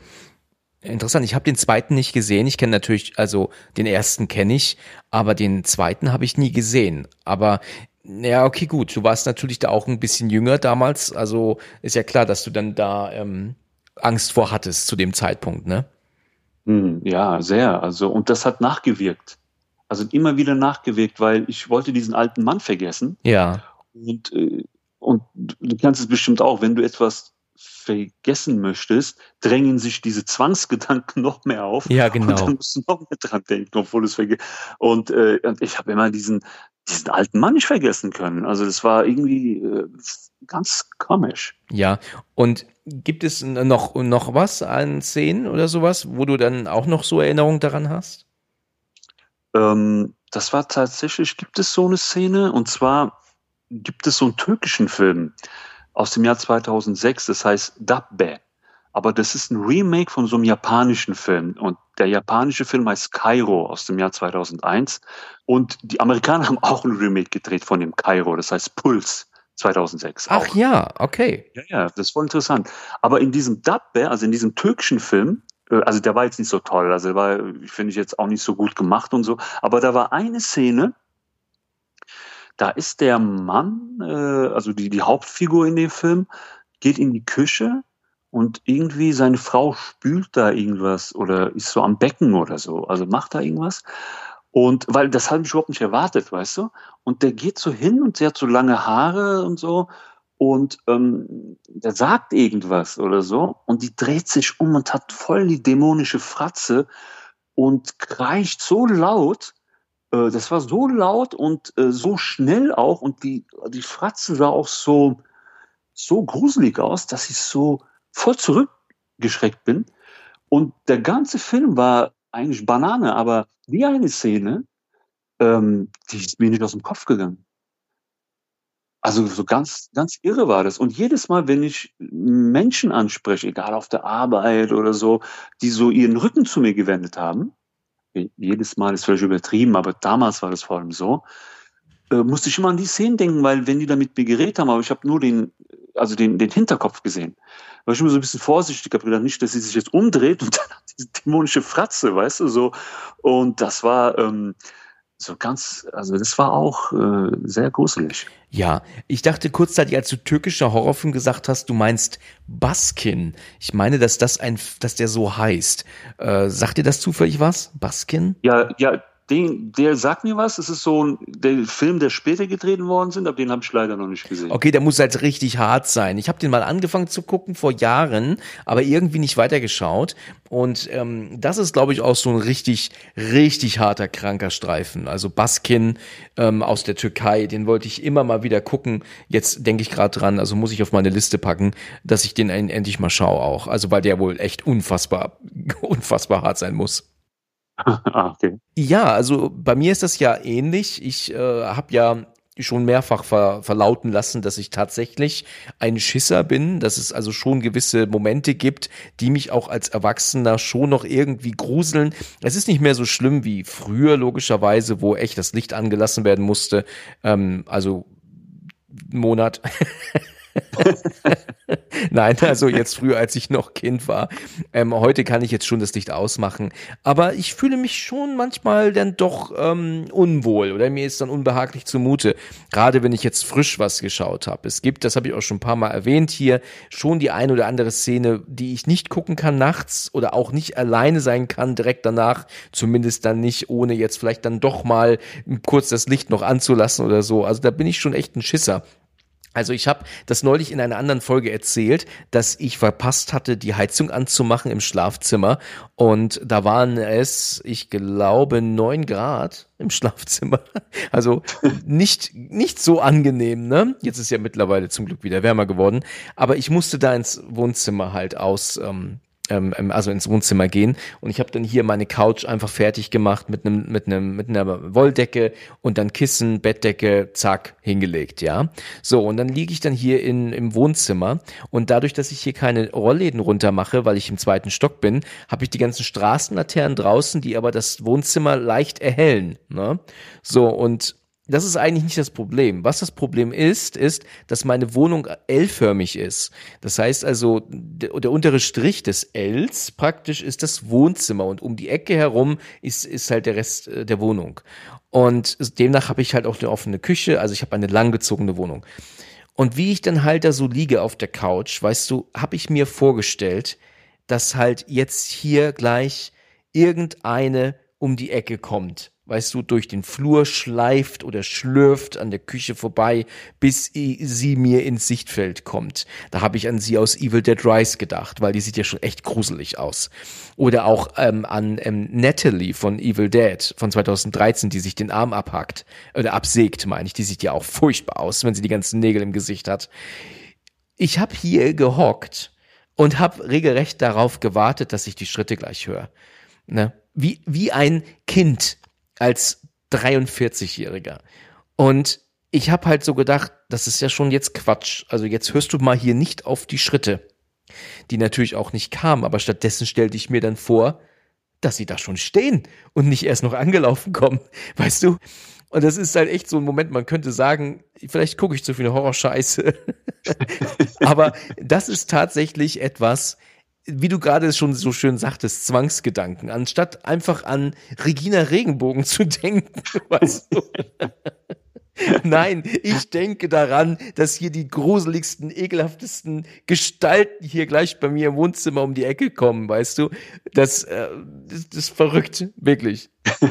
Interessant, ich habe den zweiten nicht gesehen. Ich kenne natürlich, also den ersten kenne ich, aber den zweiten habe ich nie gesehen. Aber ja, okay, gut. Du warst natürlich da auch ein bisschen jünger damals. Also ist ja klar, dass du dann da ähm, Angst vor hattest zu dem Zeitpunkt, ne? Hm, ja, sehr. Also, und das hat nachgewirkt. Also immer wieder nachgewirkt, weil ich wollte diesen alten Mann vergessen. Ja. Und, äh, und du kannst es bestimmt auch, wenn du etwas vergessen möchtest, drängen sich diese Zwangsgedanken noch mehr auf. Ja, genau. Und dann musst du noch mehr dran denken, obwohl du es vergisst. Und, äh, und ich habe immer diesen, diesen alten Mann nicht vergessen können. Also das war irgendwie äh, ganz komisch. Ja, und gibt es noch, noch was an Szenen oder sowas, wo du dann auch noch so Erinnerungen daran hast? Ähm, das war tatsächlich, gibt es so eine Szene und zwar gibt es so einen türkischen Film aus dem Jahr 2006, das heißt Dabbe. Aber das ist ein Remake von so einem japanischen Film. Und der japanische Film heißt Kairo aus dem Jahr 2001. Und die Amerikaner haben auch ein Remake gedreht von dem Kairo, das heißt Puls 2006. Ach auch. ja, okay. Ja, ja, das ist voll interessant. Aber in diesem Dabbe, also in diesem türkischen Film, äh, also der war jetzt nicht so toll, also der war, finde ich jetzt auch nicht so gut gemacht und so, aber da war eine Szene, da ist der Mann, äh, also die, die Hauptfigur in dem Film, geht in die Küche und irgendwie seine Frau spült da irgendwas oder ist so am Becken oder so, also macht da irgendwas. Und weil das habe ich überhaupt nicht erwartet, weißt du? Und der geht so hin und sie hat so lange Haare und so. Und ähm, der sagt irgendwas oder so. Und die dreht sich um und hat voll die dämonische Fratze und kreischt so laut, äh, das war so laut und äh, so schnell auch. Und die, die Fratze sah auch so, so gruselig aus, dass ich so voll zurückgeschreckt bin. Und der ganze Film war eigentlich Banane, aber die eine Szene, ähm, die ist mir nicht aus dem Kopf gegangen. Also so ganz, ganz irre war das. Und jedes Mal, wenn ich Menschen anspreche, egal auf der Arbeit oder so, die so ihren Rücken zu mir gewendet haben, jedes Mal ist völlig übertrieben, aber damals war das vor allem so, äh, musste ich immer an die Szenen denken, weil wenn die da mit mir geredet haben, aber ich habe nur den, also den, den Hinterkopf gesehen, war ich immer so ein bisschen vorsichtig, habe gedacht, nicht, dass sie sich jetzt umdreht und dann hat diese dämonische Fratze, weißt du, so. Und das war, ähm, so ganz, also das war auch äh, sehr gruselig. Ja, ich dachte kurzzeitig, als du türkischer Horrorfilm gesagt hast, du meinst Baskin. Ich meine, dass das ein, dass der so heißt. Äh, sagt dir das zufällig was? Baskin? Ja, ja, den, der sagt mir was. Es ist so ein der Film, der später gedreht worden sind, aber den habe ich leider noch nicht gesehen. Okay, der muss halt richtig hart sein. Ich habe den mal angefangen zu gucken vor Jahren, aber irgendwie nicht weitergeschaut. Und ähm, das ist, glaube ich, auch so ein richtig, richtig harter, kranker Streifen. Also Baskin ähm, aus der Türkei, den wollte ich immer mal wieder gucken. Jetzt denke ich gerade dran, also muss ich auf meine Liste packen, dass ich den endlich mal schaue auch. Also weil der wohl echt unfassbar, unfassbar hart sein muss. ah, okay. Ja, also bei mir ist das ja ähnlich. Ich äh, habe ja schon mehrfach ver verlauten lassen, dass ich tatsächlich ein Schisser bin, dass es also schon gewisse Momente gibt, die mich auch als Erwachsener schon noch irgendwie gruseln. Es ist nicht mehr so schlimm wie früher, logischerweise, wo echt das Licht angelassen werden musste. Ähm, also Monat. Nein, also jetzt früher, als ich noch Kind war. Ähm, heute kann ich jetzt schon das Licht ausmachen. Aber ich fühle mich schon manchmal dann doch ähm, unwohl oder mir ist dann unbehaglich zumute. Gerade wenn ich jetzt frisch was geschaut habe. Es gibt, das habe ich auch schon ein paar Mal erwähnt hier, schon die ein oder andere Szene, die ich nicht gucken kann nachts oder auch nicht alleine sein kann direkt danach. Zumindest dann nicht, ohne jetzt vielleicht dann doch mal kurz das Licht noch anzulassen oder so. Also da bin ich schon echt ein Schisser. Also ich habe das neulich in einer anderen Folge erzählt, dass ich verpasst hatte, die Heizung anzumachen im Schlafzimmer und da waren es, ich glaube, neun Grad im Schlafzimmer. Also nicht nicht so angenehm, ne? Jetzt ist ja mittlerweile zum Glück wieder wärmer geworden, aber ich musste da ins Wohnzimmer halt aus ähm, ähm, ähm, also ins Wohnzimmer gehen. Und ich habe dann hier meine Couch einfach fertig gemacht mit einem mit einem mit einer Wolldecke und dann Kissen, Bettdecke, zack hingelegt, ja. So und dann liege ich dann hier in im Wohnzimmer und dadurch, dass ich hier keine Rollläden runter mache, weil ich im zweiten Stock bin, habe ich die ganzen Straßenlaternen draußen, die aber das Wohnzimmer leicht erhellen. Ne? So und das ist eigentlich nicht das Problem. Was das Problem ist, ist, dass meine Wohnung L-förmig ist. Das heißt also, der, der, untere Strich des Ls praktisch ist das Wohnzimmer und um die Ecke herum ist, ist halt der Rest äh, der Wohnung. Und demnach habe ich halt auch eine offene Küche, also ich habe eine langgezogene Wohnung. Und wie ich dann halt da so liege auf der Couch, weißt du, habe ich mir vorgestellt, dass halt jetzt hier gleich irgendeine um die Ecke kommt weißt du, durch den Flur schleift oder schlürft an der Küche vorbei, bis sie mir ins Sichtfeld kommt. Da habe ich an sie aus Evil Dead Rise gedacht, weil die sieht ja schon echt gruselig aus. Oder auch ähm, an ähm, Natalie von Evil Dead von 2013, die sich den Arm abhackt oder absägt, meine ich. Die sieht ja auch furchtbar aus, wenn sie die ganzen Nägel im Gesicht hat. Ich habe hier gehockt und habe regelrecht darauf gewartet, dass ich die Schritte gleich höre. Ne? Wie, wie ein Kind, als 43-Jähriger. Und ich habe halt so gedacht, das ist ja schon jetzt Quatsch. Also jetzt hörst du mal hier nicht auf die Schritte, die natürlich auch nicht kamen, aber stattdessen stellte ich mir dann vor, dass sie da schon stehen und nicht erst noch angelaufen kommen, weißt du? Und das ist halt echt so ein Moment, man könnte sagen, vielleicht gucke ich zu viel Horrorscheiße. Aber das ist tatsächlich etwas, wie du gerade schon so schön sagtest, Zwangsgedanken, anstatt einfach an Regina Regenbogen zu denken, weißt du. Nein, ich denke daran, dass hier die gruseligsten, ekelhaftesten Gestalten hier gleich bei mir im Wohnzimmer um die Ecke kommen, weißt du? Das, äh, das, das ist verrückt, wirklich.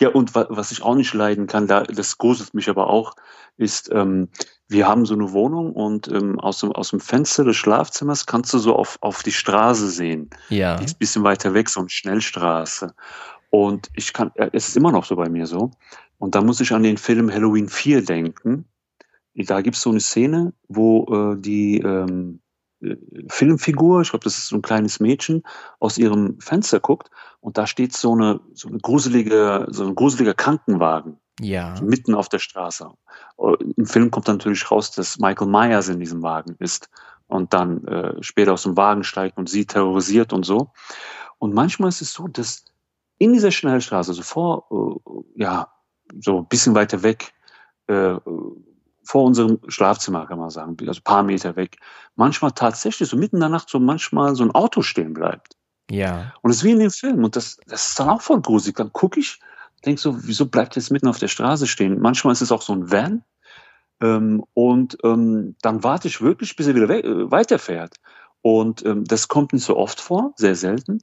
Ja, und wa was ich auch nicht leiden kann, da, das gruselt mich aber auch, ist, ähm, wir haben so eine Wohnung und ähm, aus, dem, aus dem Fenster des Schlafzimmers kannst du so auf, auf die Straße sehen. Ja. Die ist ein bisschen weiter weg, so eine Schnellstraße. Und ich kann, äh, es ist immer noch so bei mir so. Und da muss ich an den Film Halloween 4 denken. Da gibt es so eine Szene, wo äh, die ähm, äh, Filmfigur, ich glaube, das ist so ein kleines Mädchen, aus ihrem Fenster guckt und da steht so eine, so eine gruselige, so ein gruseliger Krankenwagen. Ja. Mitten auf der Straße. Äh, Im Film kommt dann natürlich raus, dass Michael Myers in diesem Wagen ist und dann äh, später aus dem Wagen steigt und sie terrorisiert und so. Und manchmal ist es so, dass in dieser Schnellstraße, so vor, äh, ja, so ein bisschen weiter weg, äh, vor unserem Schlafzimmer, kann man sagen, also ein paar Meter weg, manchmal tatsächlich so mitten in der Nacht so manchmal so ein Auto stehen bleibt. Ja. Und es ist wie in dem Film und das, das ist dann auch voll gruselig. Dann gucke ich, denke so, wieso bleibt jetzt mitten auf der Straße stehen? Manchmal ist es auch so ein Van ähm, und ähm, dann warte ich wirklich, bis er wieder äh, weiterfährt. Und ähm, das kommt nicht so oft vor, sehr selten.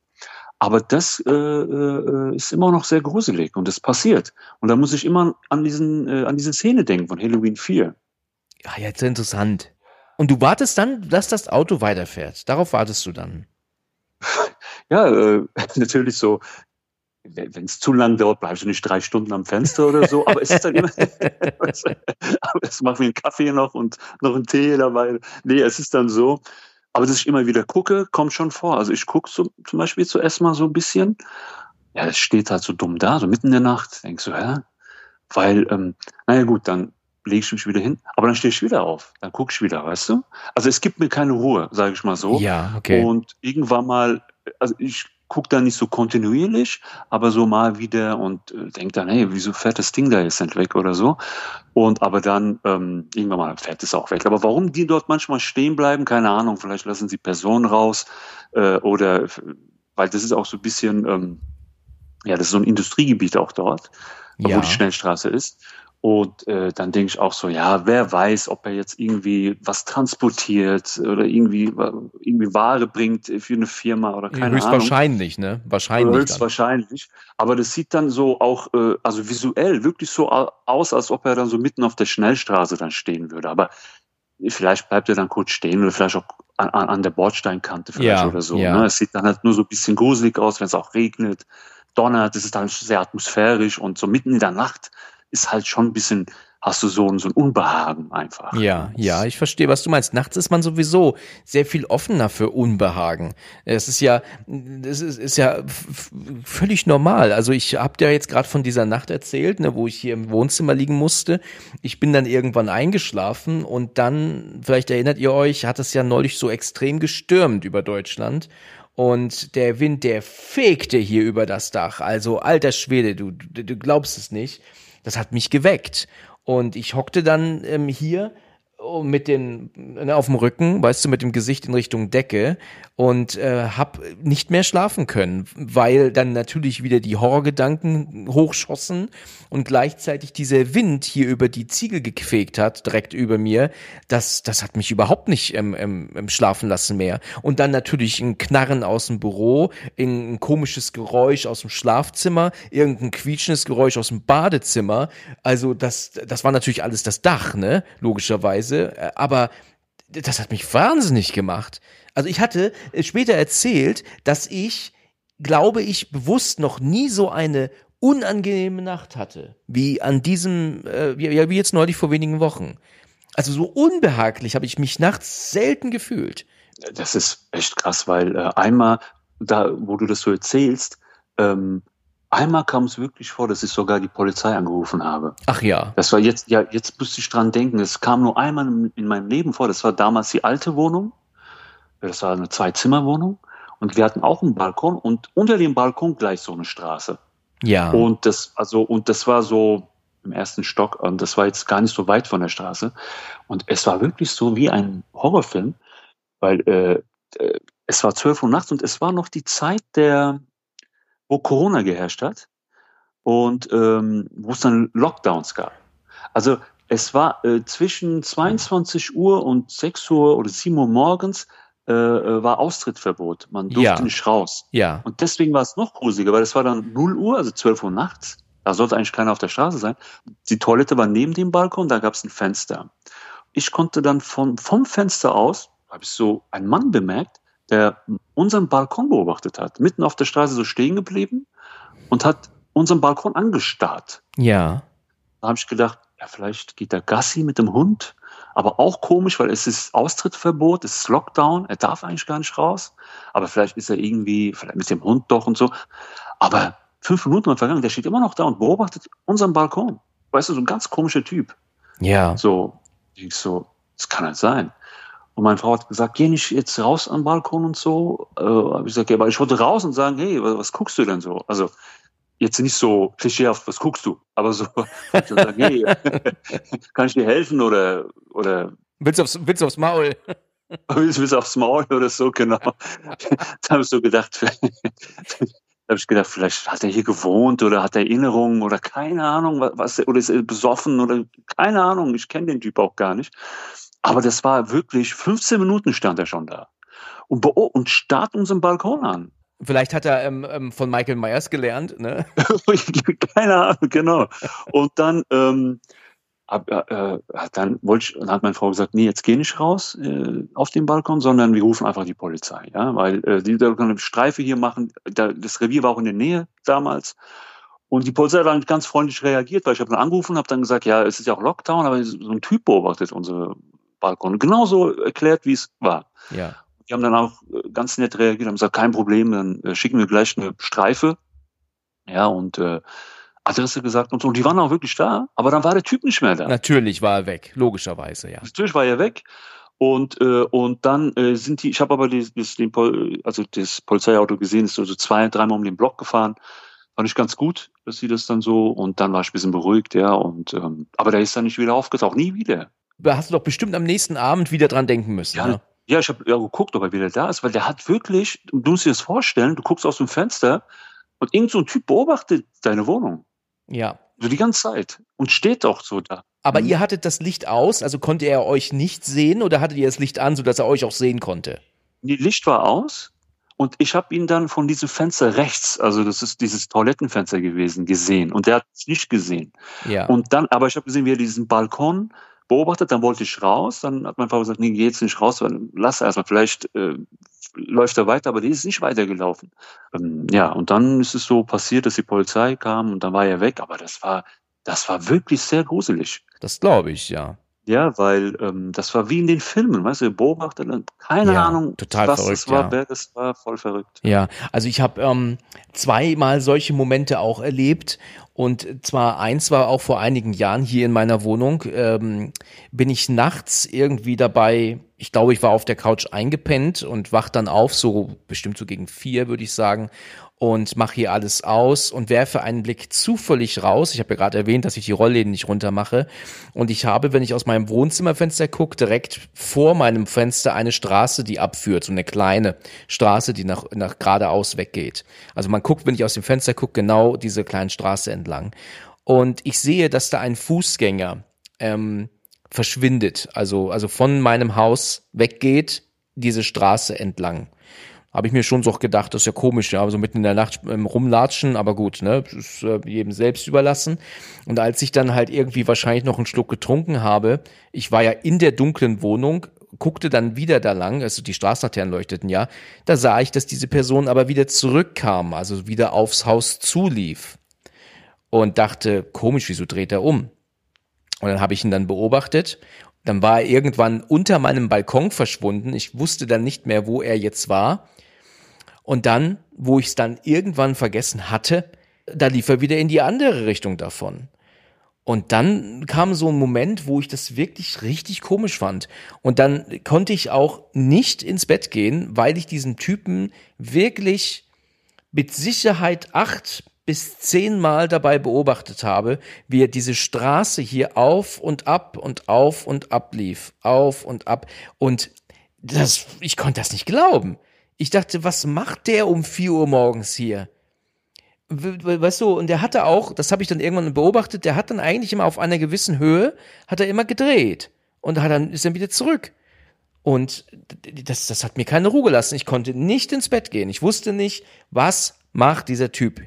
Aber das äh, äh, ist immer noch sehr gruselig und das passiert. Und da muss ich immer an, diesen, äh, an diese Szene denken von Halloween 4. Ja, jetzt interessant. Und du wartest dann, dass das Auto weiterfährt. Darauf wartest du dann. Ja, natürlich so. Wenn es zu lang dauert, bleibst du nicht drei Stunden am Fenster oder so. Aber es ist dann immer. aber es macht mir einen Kaffee noch und noch einen Tee dabei. Nee, es ist dann so. Aber dass ich immer wieder gucke, kommt schon vor. Also ich gucke so, zum Beispiel zuerst mal so ein bisschen. Ja, es steht halt so dumm da, so mitten in der Nacht. Denkst du, hä? Weil, ähm, naja gut, dann lege ich mich wieder hin, aber dann stehe ich wieder auf, dann gucke ich wieder, weißt du? Also es gibt mir keine Ruhe, sage ich mal so. Ja, okay. Und irgendwann mal, also ich gucke da nicht so kontinuierlich, aber so mal wieder und äh, denke dann, hey, wieso fährt das Ding da jetzt nicht weg oder so? Und aber dann ähm, irgendwann mal fährt es auch weg. Aber warum die dort manchmal stehen bleiben, keine Ahnung. Vielleicht lassen sie Personen raus äh, oder weil das ist auch so ein bisschen, ähm, ja, das ist so ein Industriegebiet auch dort, ja. wo die Schnellstraße ist. Und äh, dann denke ich auch so, ja, wer weiß, ob er jetzt irgendwie was transportiert oder irgendwie, irgendwie Ware bringt für eine Firma oder keine Höchstwahrscheinlich, Ahnung. ne? Wahrscheinlich. Höchstwahrscheinlich. Aber das sieht dann so auch, äh, also visuell wirklich so aus, als ob er dann so mitten auf der Schnellstraße dann stehen würde. Aber vielleicht bleibt er dann kurz stehen oder vielleicht auch an, an der Bordsteinkante vielleicht ja, oder so. Ja. Ne? Es sieht dann halt nur so ein bisschen gruselig aus, wenn es auch regnet, donnert, es ist dann sehr atmosphärisch und so mitten in der Nacht ist halt schon ein bisschen, hast du so, so ein Unbehagen einfach. Ja, ja, ich verstehe, was du meinst. Nachts ist man sowieso sehr viel offener für Unbehagen. Es ist ja, es ist, ist ja völlig normal. Also ich habe dir jetzt gerade von dieser Nacht erzählt, ne, wo ich hier im Wohnzimmer liegen musste. Ich bin dann irgendwann eingeschlafen und dann, vielleicht erinnert ihr euch, hat es ja neulich so extrem gestürmt über Deutschland. Und der Wind, der fegte hier über das Dach. Also alter Schwede, du, du, du glaubst es nicht das hat mich geweckt. Und ich hockte dann ähm, hier mit den ne, auf dem Rücken, weißt du, mit dem Gesicht in Richtung Decke und äh, hab nicht mehr schlafen können, weil dann natürlich wieder die Horrorgedanken hochschossen und gleichzeitig dieser Wind hier über die Ziegel gefegt hat, direkt über mir. Das, das hat mich überhaupt nicht ähm, ähm, schlafen lassen mehr. Und dann natürlich ein Knarren aus dem Büro, ein komisches Geräusch aus dem Schlafzimmer, irgendein quietschendes Geräusch aus dem Badezimmer. Also das, das war natürlich alles das Dach, ne, logischerweise. Weise, äh, aber das hat mich wahnsinnig gemacht. Also ich hatte später erzählt, dass ich, glaube ich, bewusst noch nie so eine unangenehme Nacht hatte, wie an diesem, äh, wie, wie jetzt neulich vor wenigen Wochen. Also so unbehaglich habe ich mich nachts selten gefühlt. Das ist echt krass, weil äh, einmal, da, wo du das so erzählst, ähm, Einmal kam es wirklich vor, dass ich sogar die Polizei angerufen habe. Ach ja. Das war jetzt, ja, jetzt müsste ich dran denken. Es kam nur einmal in meinem Leben vor. Das war damals die alte Wohnung. Das war eine Zwei-Zimmer-Wohnung. Und wir hatten auch einen Balkon und unter dem Balkon gleich so eine Straße. Ja. Und das, also, und das war so, im ersten Stock und das war jetzt gar nicht so weit von der Straße. Und es war wirklich so wie ein Horrorfilm, weil äh, äh es war 12 Uhr nachts und es war noch die Zeit der, wo Corona geherrscht hat und ähm, wo es dann Lockdowns gab. Also es war äh, zwischen 22 Uhr und 6 Uhr oder 7 Uhr morgens äh, äh, war Austrittverbot. Man durfte ja. nicht raus. Ja. Und deswegen war es noch gruseliger, weil es war dann 0 Uhr, also 12 Uhr nachts. Da sollte eigentlich keiner auf der Straße sein. Die Toilette war neben dem Balkon, da gab es ein Fenster. Ich konnte dann vom, vom Fenster aus, habe ich so einen Mann bemerkt, der unseren Balkon beobachtet hat, mitten auf der Straße so stehen geblieben und hat unseren Balkon angestarrt. Ja. Da habe ich gedacht, ja, vielleicht geht der Gassi mit dem Hund, aber auch komisch, weil es ist Austrittverbot, es ist Lockdown, er darf eigentlich gar nicht raus, aber vielleicht ist er irgendwie, vielleicht mit dem Hund doch und so. Aber fünf Minuten waren vergangen, der steht immer noch da und beobachtet unseren Balkon. Weißt du, so ein ganz komischer Typ. Ja. So, ich so, das kann halt sein. Und meine Frau hat gesagt, geh nicht jetzt raus am Balkon und so. Äh, habe ich gesagt, ja, aber ich wollte raus und sagen, hey, was, was guckst du denn so? Also jetzt nicht so klischeehaft, was guckst du? Aber so, ich sagen, hey, kann ich dir helfen oder oder willst du aufs, willst du aufs Maul? willst, willst du aufs Maul oder so, genau. da habe ich so gedacht, da habe ich gedacht, vielleicht hat er hier gewohnt oder hat er Erinnerungen oder keine Ahnung, was, oder ist er besoffen oder keine Ahnung, ich kenne den Typ auch gar nicht. Aber das war wirklich, 15 Minuten stand er schon da. Und, und starrt unseren Balkon an. Vielleicht hat er ähm, ähm, von Michael Myers gelernt, ne? Keine Ahnung, genau. Und dann, ähm, ab, äh, dann wollte ich, dann hat meine Frau gesagt, nee, jetzt geh nicht raus äh, auf den Balkon, sondern wir rufen einfach die Polizei, ja, weil äh, die da eine Streife hier machen. Da, das Revier war auch in der Nähe damals. Und die Polizei hat dann ganz freundlich reagiert, weil ich habe dann angerufen und habe dann gesagt, ja, es ist ja auch Lockdown, aber so ein Typ beobachtet unsere Balkon. Genauso erklärt, wie es war. Ja. Die haben dann auch äh, ganz nett reagiert, haben gesagt, kein Problem, dann äh, schicken wir gleich eine Streife. Ja, und äh, Adresse gesagt und so. Und die waren auch wirklich da, aber dann war der Typ nicht mehr da. Natürlich war er weg, logischerweise, ja. Natürlich war er weg. Und, äh, und dann äh, sind die, ich habe aber die, das, den, also das Polizeiauto gesehen, ist so, so zwei, dreimal um den Block gefahren. Fand ich ganz gut, dass sie das dann so, und dann war ich ein bisschen beruhigt, ja. Und ähm, aber der ist dann nicht wieder aufgetaucht, nie wieder. Da hast du doch bestimmt am nächsten Abend wieder dran denken müssen. Ja, ne? ja ich habe ja geguckt, ob er wieder da ist, weil der hat wirklich, du musst dir das vorstellen, du guckst aus dem Fenster und irgend so ein Typ beobachtet deine Wohnung. Ja. So die ganze Zeit. Und steht auch so da. Aber mhm. ihr hattet das Licht aus, also konnte er euch nicht sehen oder hattet ihr das Licht an, sodass er euch auch sehen konnte? Die Licht war aus und ich habe ihn dann von diesem Fenster rechts, also das ist dieses Toilettenfenster gewesen, gesehen. Und der hat es nicht gesehen. Ja. Und dann, aber ich habe gesehen, wie er diesen Balkon beobachtet, dann wollte ich raus, dann hat mein Vater gesagt, nee, geh jetzt nicht raus, lass erstmal, vielleicht äh, läuft er weiter, aber die ist nicht weitergelaufen. Ähm, ja, und dann ist es so passiert, dass die Polizei kam und dann war er weg, aber das war, das war wirklich sehr gruselig. Das glaube ich, ja. Ja, weil ähm, das war wie in den Filmen, weißt du, Beobachter, keine ja, Ahnung, total was verrückt, das war, ja. das war voll verrückt. Ja, also ich habe ähm, zweimal solche Momente auch erlebt und zwar eins war auch vor einigen Jahren hier in meiner Wohnung, ähm, bin ich nachts irgendwie dabei, ich glaube, ich war auf der Couch eingepennt und wach dann auf, so bestimmt so gegen vier, würde ich sagen, und mache hier alles aus und werfe einen Blick zufällig raus. Ich habe ja gerade erwähnt, dass ich die Rollläden nicht runter mache. Und ich habe, wenn ich aus meinem Wohnzimmerfenster gucke, direkt vor meinem Fenster eine Straße, die abführt, so eine kleine Straße, die nach, nach geradeaus weggeht. Also man guckt, wenn ich aus dem Fenster gucke, genau diese kleine Straße entlang. Und ich sehe, dass da ein Fußgänger ähm, verschwindet, also, also von meinem Haus weggeht, diese Straße entlang habe ich mir schon so gedacht, das ist ja komisch, ja, so mitten in der Nacht ähm, rumlatschen, aber gut, ne, ist äh, jedem selbst überlassen. Und als ich dann halt irgendwie wahrscheinlich noch einen Schluck getrunken habe, ich war ja in der dunklen Wohnung, guckte dann wieder da lang, also die Straßenlaternen leuchteten ja, da sah ich, dass diese Person aber wieder zurückkam, also wieder aufs Haus zulief. Und dachte, komisch, wieso dreht er um? Und dann habe ich ihn dann beobachtet dann war er irgendwann unter meinem Balkon verschwunden. Ich wusste dann nicht mehr, wo er jetzt war. Und dann, wo ich es dann irgendwann vergessen hatte, da lief er wieder in die andere Richtung davon. Und dann kam so ein Moment, wo ich das wirklich richtig komisch fand. Und dann konnte ich auch nicht ins Bett gehen, weil ich diesen Typen wirklich mit Sicherheit acht bis zehnmal dabei beobachtet habe, wie er diese Straße hier auf und ab und auf und ab lief. Auf und ab. Und das, ich konnte das nicht glauben. Ich dachte, was macht der um vier Uhr morgens hier? Weißt du, und der hatte auch, das habe ich dann irgendwann beobachtet, der hat dann eigentlich immer auf einer gewissen Höhe, hat er immer gedreht. Und hat dann, ist dann wieder zurück. Und das, das hat mir keine Ruhe gelassen. Ich konnte nicht ins Bett gehen. Ich wusste nicht, was macht dieser Typ.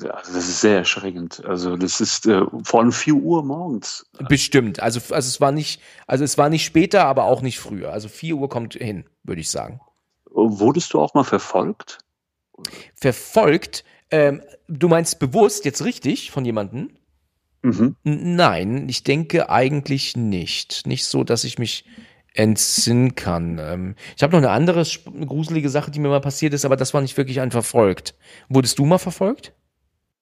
Also das ist sehr erschreckend. Also das ist äh, vor allem 4 Uhr morgens. Bestimmt. Also, also es war nicht, also es war nicht später, aber auch nicht früher. Also 4 Uhr kommt hin, würde ich sagen. Wurdest du auch mal verfolgt? Verfolgt? Ähm, du meinst bewusst jetzt richtig von jemandem? Mhm. Nein, ich denke eigentlich nicht. Nicht so, dass ich mich entsinnen kann. Ähm, ich habe noch eine andere gruselige Sache, die mir mal passiert ist, aber das war nicht wirklich ein verfolgt. Wurdest du mal verfolgt?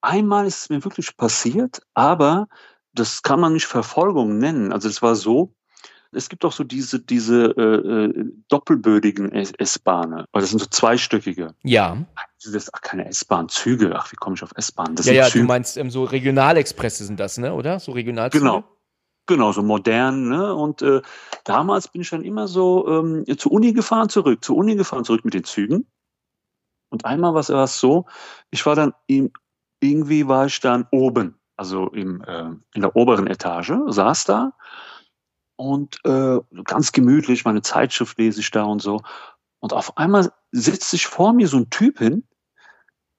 Einmal ist es mir wirklich passiert, aber das kann man nicht Verfolgung nennen. Also es war so, es gibt auch so diese, diese äh, äh doppelbödigen S-Bahnen, das sind so zweistöckige. Ja. Das ist ach, keine S-Bahn-Züge. Ach, wie komme ich auf S-Bahn? Ja, ja, Züge. du meinst ähm, so Regionalexpresse sind das, ne? Oder? So Regionalzüge? Genau. Genau, so modern, ne? Und äh, damals bin ich dann immer so ähm, zur Uni gefahren, zurück, zur Uni gefahren, zurück mit den Zügen. Und einmal war es so, ich war dann im, irgendwie war ich dann oben, also im, äh, in der oberen Etage, saß da und äh, ganz gemütlich, meine Zeitschrift lese ich da und so. Und auf einmal sitzt sich vor mir so ein Typ hin,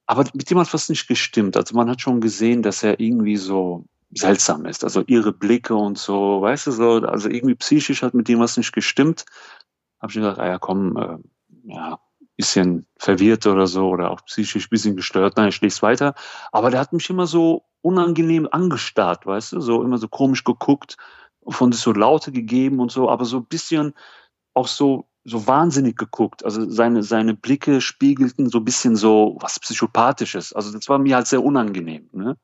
aber mit dem hat was nicht gestimmt. Also man hat schon gesehen, dass er irgendwie so seltsam ist. Also ihre Blicke und so, weißt du so, also irgendwie psychisch hat mit dem was nicht gestimmt. Habe ich gedacht, ah ja, komm, äh, ja, bisschen verwirrt oder so oder auch psychisch bisschen gestört. Nein, ich lese weiter. Aber der hat mich immer so unangenehm angestarrt, weißt du, so immer so komisch geguckt, von sich so Laute gegeben und so, aber so ein bisschen auch so so wahnsinnig geguckt. Also seine, seine Blicke spiegelten so ein bisschen so was Psychopathisches. Also das war mir halt sehr unangenehm. Ne?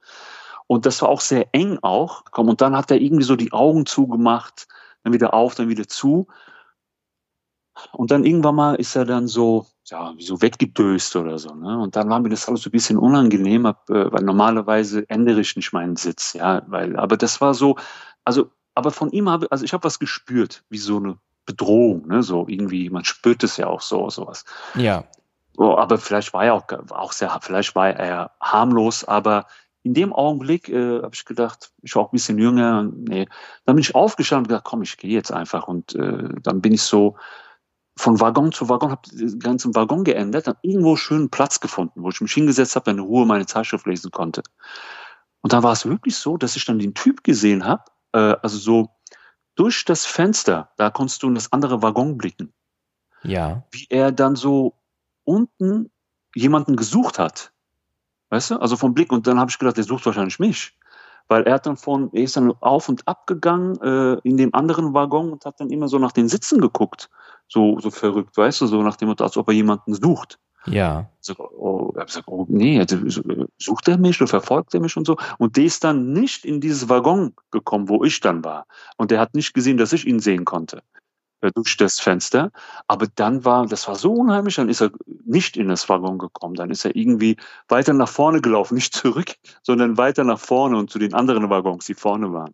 Und das war auch sehr eng auch. Komm, und dann hat er irgendwie so die Augen zugemacht, dann wieder auf, dann wieder zu. Und dann irgendwann mal ist er dann so, ja, wie so weggedöst oder so. Ne? Und dann war mir das alles so ein bisschen unangenehm, äh, weil normalerweise ändere ich nicht meinen Sitz, ja, weil, aber das war so, also, aber von ihm habe, also ich habe was gespürt, wie so eine Bedrohung, ne, so irgendwie, man spürt es ja auch so, sowas. Ja. Oh, aber vielleicht war er auch, auch sehr, vielleicht war er harmlos, aber in dem Augenblick äh, habe ich gedacht, ich war auch ein bisschen jünger. Nee. Dann bin ich aufgestanden und gedacht, komm, ich gehe jetzt einfach. Und äh, dann bin ich so von Waggon zu Waggon, habe den ganzen Waggon geändert, dann irgendwo schönen Platz gefunden, wo ich mich hingesetzt habe, in Ruhe meine Zeitschrift lesen konnte. Und dann war es wirklich so, dass ich dann den Typ gesehen habe, äh, also so durch das Fenster, da konntest du in das andere Waggon blicken. Ja. Wie er dann so unten jemanden gesucht hat. Weißt du? Also vom Blick. Und dann habe ich gedacht, der sucht wahrscheinlich mich. Weil er hat dann von, er ist dann auf und ab gegangen äh, in dem anderen Waggon und hat dann immer so nach den Sitzen geguckt. So, so verrückt, weißt du, so nach dem Motto, als ob er jemanden sucht. Ja. So, oh, ich gesagt, oh, nee, also, sucht er mich oder verfolgt er mich und so. Und der ist dann nicht in dieses Waggon gekommen, wo ich dann war. Und der hat nicht gesehen, dass ich ihn sehen konnte. Äh, durch das Fenster. Aber dann war, das war so unheimlich, dann ist er nicht in das Waggon gekommen. Dann ist er irgendwie weiter nach vorne gelaufen, nicht zurück, sondern weiter nach vorne und zu den anderen Waggons, die vorne waren.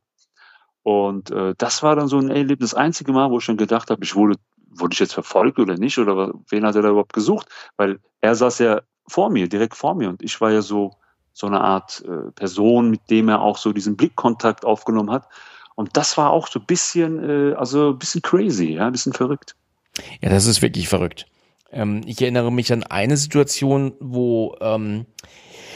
Und äh, das war dann so ein Erlebnis, das einzige Mal, wo ich schon gedacht habe, ich wurde, wurde ich jetzt verfolgt oder nicht, oder wen hat er da überhaupt gesucht? Weil er saß ja vor mir, direkt vor mir, und ich war ja so, so eine Art äh, Person, mit dem er auch so diesen Blickkontakt aufgenommen hat. Und das war auch so ein bisschen, äh, also ein bisschen crazy, ja, ein bisschen verrückt. Ja, das ist wirklich verrückt. Ähm, ich erinnere mich an eine Situation, wo ähm,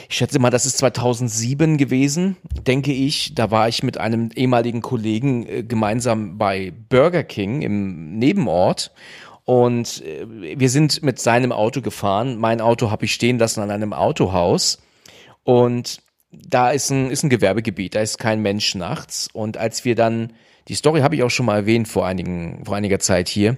ich schätze mal, das ist 2007 gewesen, denke ich. Da war ich mit einem ehemaligen Kollegen äh, gemeinsam bei Burger King im Nebenort. Und äh, wir sind mit seinem Auto gefahren. Mein Auto habe ich stehen lassen an einem Autohaus. Und da ist ein, ist ein Gewerbegebiet, da ist kein Mensch nachts. Und als wir dann, die Story habe ich auch schon mal erwähnt vor einigen, vor einiger Zeit hier,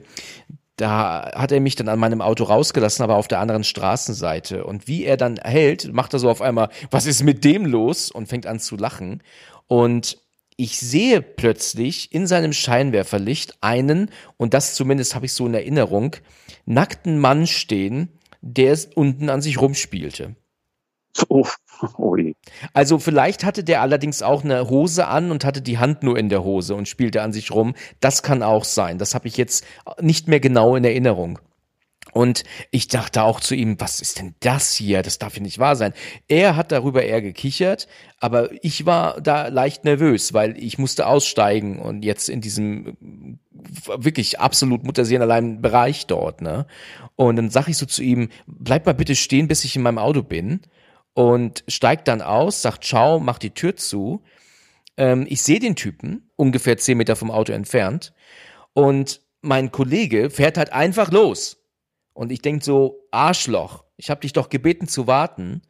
da hat er mich dann an meinem Auto rausgelassen, aber auf der anderen Straßenseite. Und wie er dann hält, macht er so auf einmal, was ist mit dem los? Und fängt an zu lachen. Und ich sehe plötzlich in seinem Scheinwerferlicht einen, und das zumindest habe ich so in Erinnerung, nackten Mann stehen, der unten an sich rumspielte. Oh, oh Also vielleicht hatte der allerdings auch eine Hose an und hatte die Hand nur in der Hose und spielte an sich rum. Das kann auch sein. Das habe ich jetzt nicht mehr genau in Erinnerung. Und ich dachte auch zu ihm, was ist denn das hier? Das darf ja nicht wahr sein. Er hat darüber eher gekichert, aber ich war da leicht nervös, weil ich musste aussteigen und jetzt in diesem wirklich absolut Mutterseelen Bereich dort, ne? Und dann sag ich so zu ihm, bleib mal bitte stehen, bis ich in meinem Auto bin und steigt dann aus, sagt Ciao, macht die Tür zu. Ähm, ich sehe den Typen, ungefähr zehn Meter vom Auto entfernt. Und mein Kollege fährt halt einfach los. Und ich denk so, Arschloch, ich habe dich doch gebeten zu warten.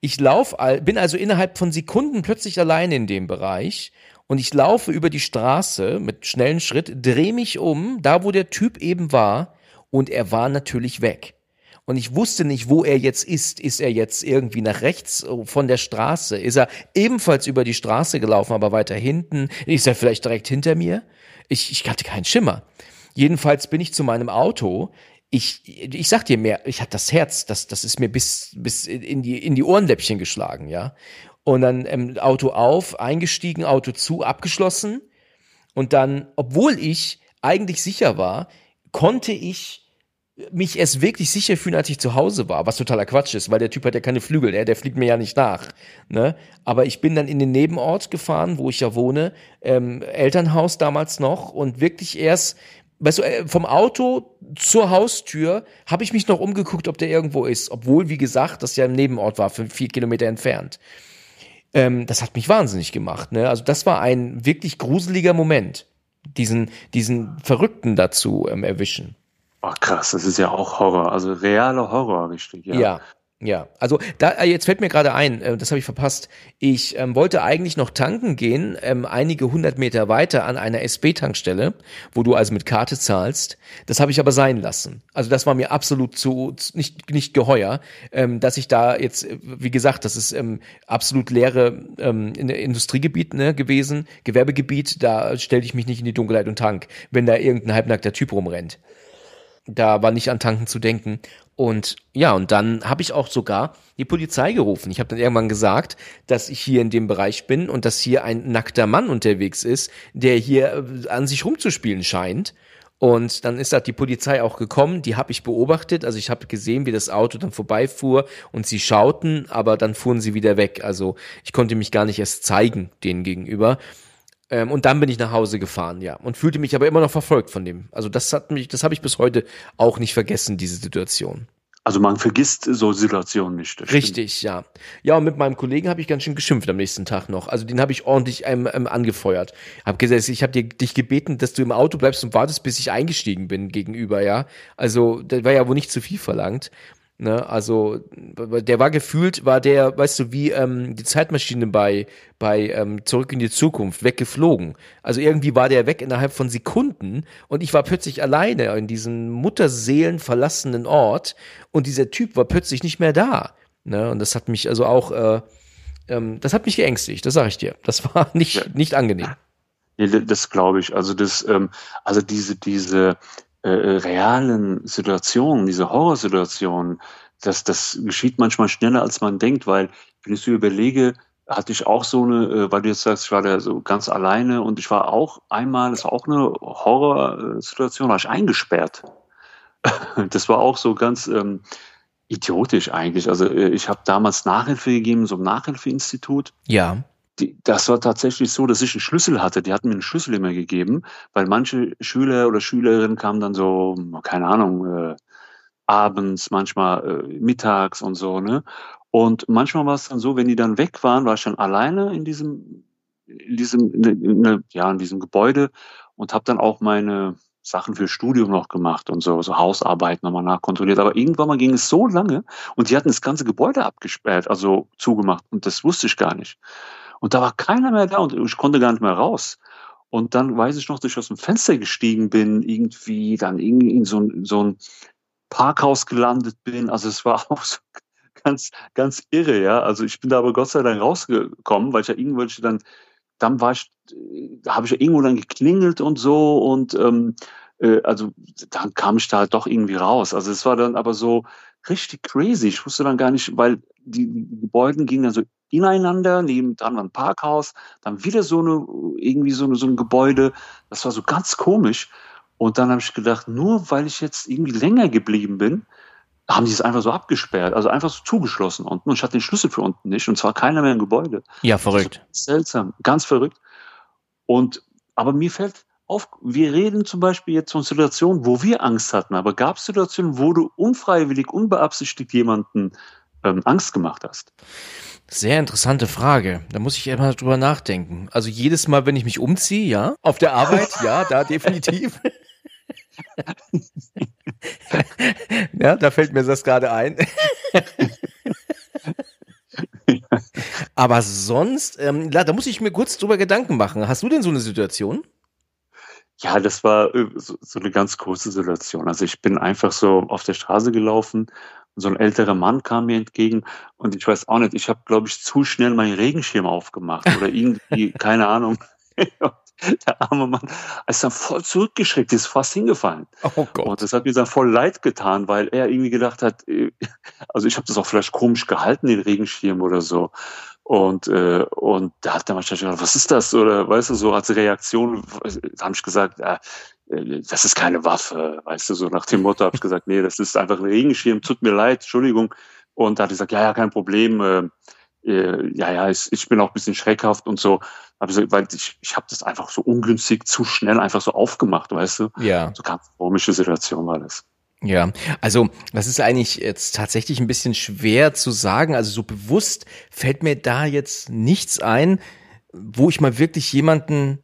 Ich lauf, bin also innerhalb von Sekunden plötzlich allein in dem Bereich und ich laufe über die Straße mit schnellen Schritt, drehe mich um, da wo der Typ eben war, und er war natürlich weg und ich wusste nicht, wo er jetzt ist. Ist er jetzt irgendwie nach rechts von der Straße? Ist er ebenfalls über die Straße gelaufen, aber weiter hinten? Ist er vielleicht direkt hinter mir? Ich, ich hatte keinen Schimmer. Jedenfalls bin ich zu meinem Auto. Ich, ich sag dir mehr, ich hatte das Herz, das, das ist mir bis, bis in die, in die Ohrenläppchen geschlagen, ja. Und dann ähm, Auto auf, eingestiegen, Auto zu, abgeschlossen. Und dann, obwohl ich eigentlich sicher war, konnte ich mich erst wirklich sicher fühlen, als ich zu Hause war, was totaler Quatsch ist, weil der Typ hat ja keine Flügel, der, der fliegt mir ja nicht nach. Ne? Aber ich bin dann in den Nebenort gefahren, wo ich ja wohne, ähm, Elternhaus damals noch und wirklich erst, weißt du, äh, vom Auto zur Haustür habe ich mich noch umgeguckt, ob der irgendwo ist, obwohl, wie gesagt, das ja im Nebenort war, fünf, vier Kilometer entfernt. Ähm, das hat mich wahnsinnig gemacht. Ne? Also das war ein wirklich gruseliger Moment, diesen, diesen Verrückten dazu ähm, erwischen. Ach krass, das ist ja auch Horror, also realer Horror, richtig, ja. Ja, ja, also da äh, jetzt fällt mir gerade ein, äh, das habe ich verpasst. Ich ähm, wollte eigentlich noch tanken gehen, ähm, einige hundert Meter weiter an einer SB-Tankstelle, wo du also mit Karte zahlst. Das habe ich aber sein lassen. Also das war mir absolut zu, zu nicht nicht geheuer, ähm, dass ich da jetzt, äh, wie gesagt, das ist ähm, absolut leere ähm, in Industriegebiet ne, gewesen, Gewerbegebiet. Da stelle ich mich nicht in die Dunkelheit und tank, wenn da irgendein halbnackter Typ rumrennt. Da war nicht an Tanken zu denken. Und ja, und dann habe ich auch sogar die Polizei gerufen. Ich habe dann irgendwann gesagt, dass ich hier in dem Bereich bin und dass hier ein nackter Mann unterwegs ist, der hier äh, an sich rumzuspielen scheint. Und dann ist da die Polizei auch gekommen, die habe ich beobachtet. Also ich habe gesehen, wie das Auto dann vorbeifuhr und sie schauten, aber dann fuhren sie wieder weg. Also ich konnte mich gar nicht erst zeigen denen gegenüber. Ähm, und dann bin ich nach Hause gefahren, ja. Und fühlte mich aber immer noch verfolgt von dem. Also das hat mich, das habe ich bis heute auch nicht vergessen, diese Situation. Also man vergisst so Situationen nicht. Richtig, stimmt. ja. Ja, und mit meinem Kollegen habe ich ganz schön geschimpft am nächsten Tag noch. Also den habe ich ordentlich ähm, ähm, angefeuert. Hab gesagt, ich habe dich gebeten, dass du im Auto bleibst und wartest, bis ich eingestiegen bin gegenüber, ja. Also das war ja wohl nicht zu viel verlangt. Ne, also der war gefühlt, war der, weißt du, wie ähm, die Zeitmaschine bei, bei ähm, Zurück in die Zukunft weggeflogen. Also irgendwie war der weg innerhalb von Sekunden und ich war plötzlich alleine in diesem Mutterseelen verlassenen Ort und dieser Typ war plötzlich nicht mehr da. Ne, und das hat mich also auch, äh, ähm, das hat mich geängstigt, das sage ich dir. Das war nicht, nicht angenehm. Ja, das glaube ich. Also das, ähm, also diese, diese äh, äh, realen Situationen, diese Horrorsituationen, das, das geschieht manchmal schneller, als man denkt, weil wenn ich so überlege, hatte ich auch so eine, äh, weil du jetzt sagst, ich war da so ganz alleine und ich war auch einmal, das war auch eine Horrorsituation, war ich eingesperrt. das war auch so ganz ähm, idiotisch eigentlich. Also äh, ich habe damals Nachhilfe gegeben, so ein Nachhilfeinstitut. Ja die, das war tatsächlich so, dass ich einen Schlüssel hatte. Die hatten mir einen Schlüssel immer gegeben, weil manche Schüler oder Schülerinnen kamen dann so, keine Ahnung, äh, abends, manchmal äh, mittags und so, ne? Und manchmal war es dann so, wenn die dann weg waren, war ich dann alleine in diesem, in diesem, in, ja, in diesem Gebäude und habe dann auch meine Sachen für Studium noch gemacht und so, so Hausarbeiten nochmal nachkontrolliert. Aber irgendwann mal ging es so lange und die hatten das ganze Gebäude abgesperrt, also zugemacht und das wusste ich gar nicht. Und da war keiner mehr da und ich konnte gar nicht mehr raus. Und dann weiß ich noch, dass ich aus dem Fenster gestiegen bin, irgendwie dann irgendwie in so, so ein Parkhaus gelandet bin. Also es war auch so ganz, ganz irre, ja. Also ich bin da aber Gott sei Dank rausgekommen, weil ich ja irgendwelche dann, dann war ich, da habe ich ja irgendwo dann geklingelt und so und ähm, äh, also dann kam ich da halt doch irgendwie raus. Also es war dann aber so, richtig crazy. Ich wusste dann gar nicht, weil die Gebäude gingen dann so ineinander, neben dran war ein Parkhaus, dann wieder so eine, irgendwie so, eine, so ein Gebäude. Das war so ganz komisch. Und dann habe ich gedacht, nur weil ich jetzt irgendwie länger geblieben bin, haben die es einfach so abgesperrt, also einfach so zugeschlossen unten. Und ich hatte den Schlüssel für unten nicht. Und zwar keiner mehr im Gebäude. Ja, verrückt. So seltsam, ganz verrückt. Und, aber mir fällt auf, wir reden zum Beispiel jetzt von Situationen, wo wir Angst hatten. Aber gab es Situationen, wo du unfreiwillig, unbeabsichtigt jemanden ähm, Angst gemacht hast? Sehr interessante Frage. Da muss ich immer drüber nachdenken. Also jedes Mal, wenn ich mich umziehe, ja. Auf der Arbeit, ja, da definitiv. ja, da fällt mir das gerade ein. Aber sonst, ähm, da muss ich mir kurz drüber Gedanken machen. Hast du denn so eine Situation? Ja, das war äh, so, so eine ganz große Situation. Also ich bin einfach so auf der Straße gelaufen so ein älterer Mann kam mir entgegen und ich weiß auch nicht, ich habe, glaube ich, zu schnell meinen Regenschirm aufgemacht oder irgendwie, keine Ahnung. der arme Mann ist dann voll zurückgeschreckt, ist fast hingefallen. Oh Gott. Und das hat mir dann voll leid getan, weil er irgendwie gedacht hat, äh, also ich habe das auch vielleicht komisch gehalten, den Regenschirm oder so. Und, äh, und da hat der Mann gedacht, was ist das? Oder weißt du, so als Reaktion da habe ich gesagt, äh, das ist keine Waffe, weißt du, so nach dem Motto habe ich gesagt, nee, das ist einfach ein Regenschirm, tut mir leid, Entschuldigung. Und da hat er gesagt, ja, ja, kein Problem, äh, äh, ja, ja, ich, ich bin auch ein bisschen schreckhaft und so. Aber ich gesagt, weil ich, ich habe das einfach so ungünstig, zu schnell einfach so aufgemacht, weißt du? Ja. So ganz komische Situation war das. Ja, also das ist eigentlich jetzt tatsächlich ein bisschen schwer zu sagen. Also so bewusst fällt mir da jetzt nichts ein, wo ich mal wirklich jemanden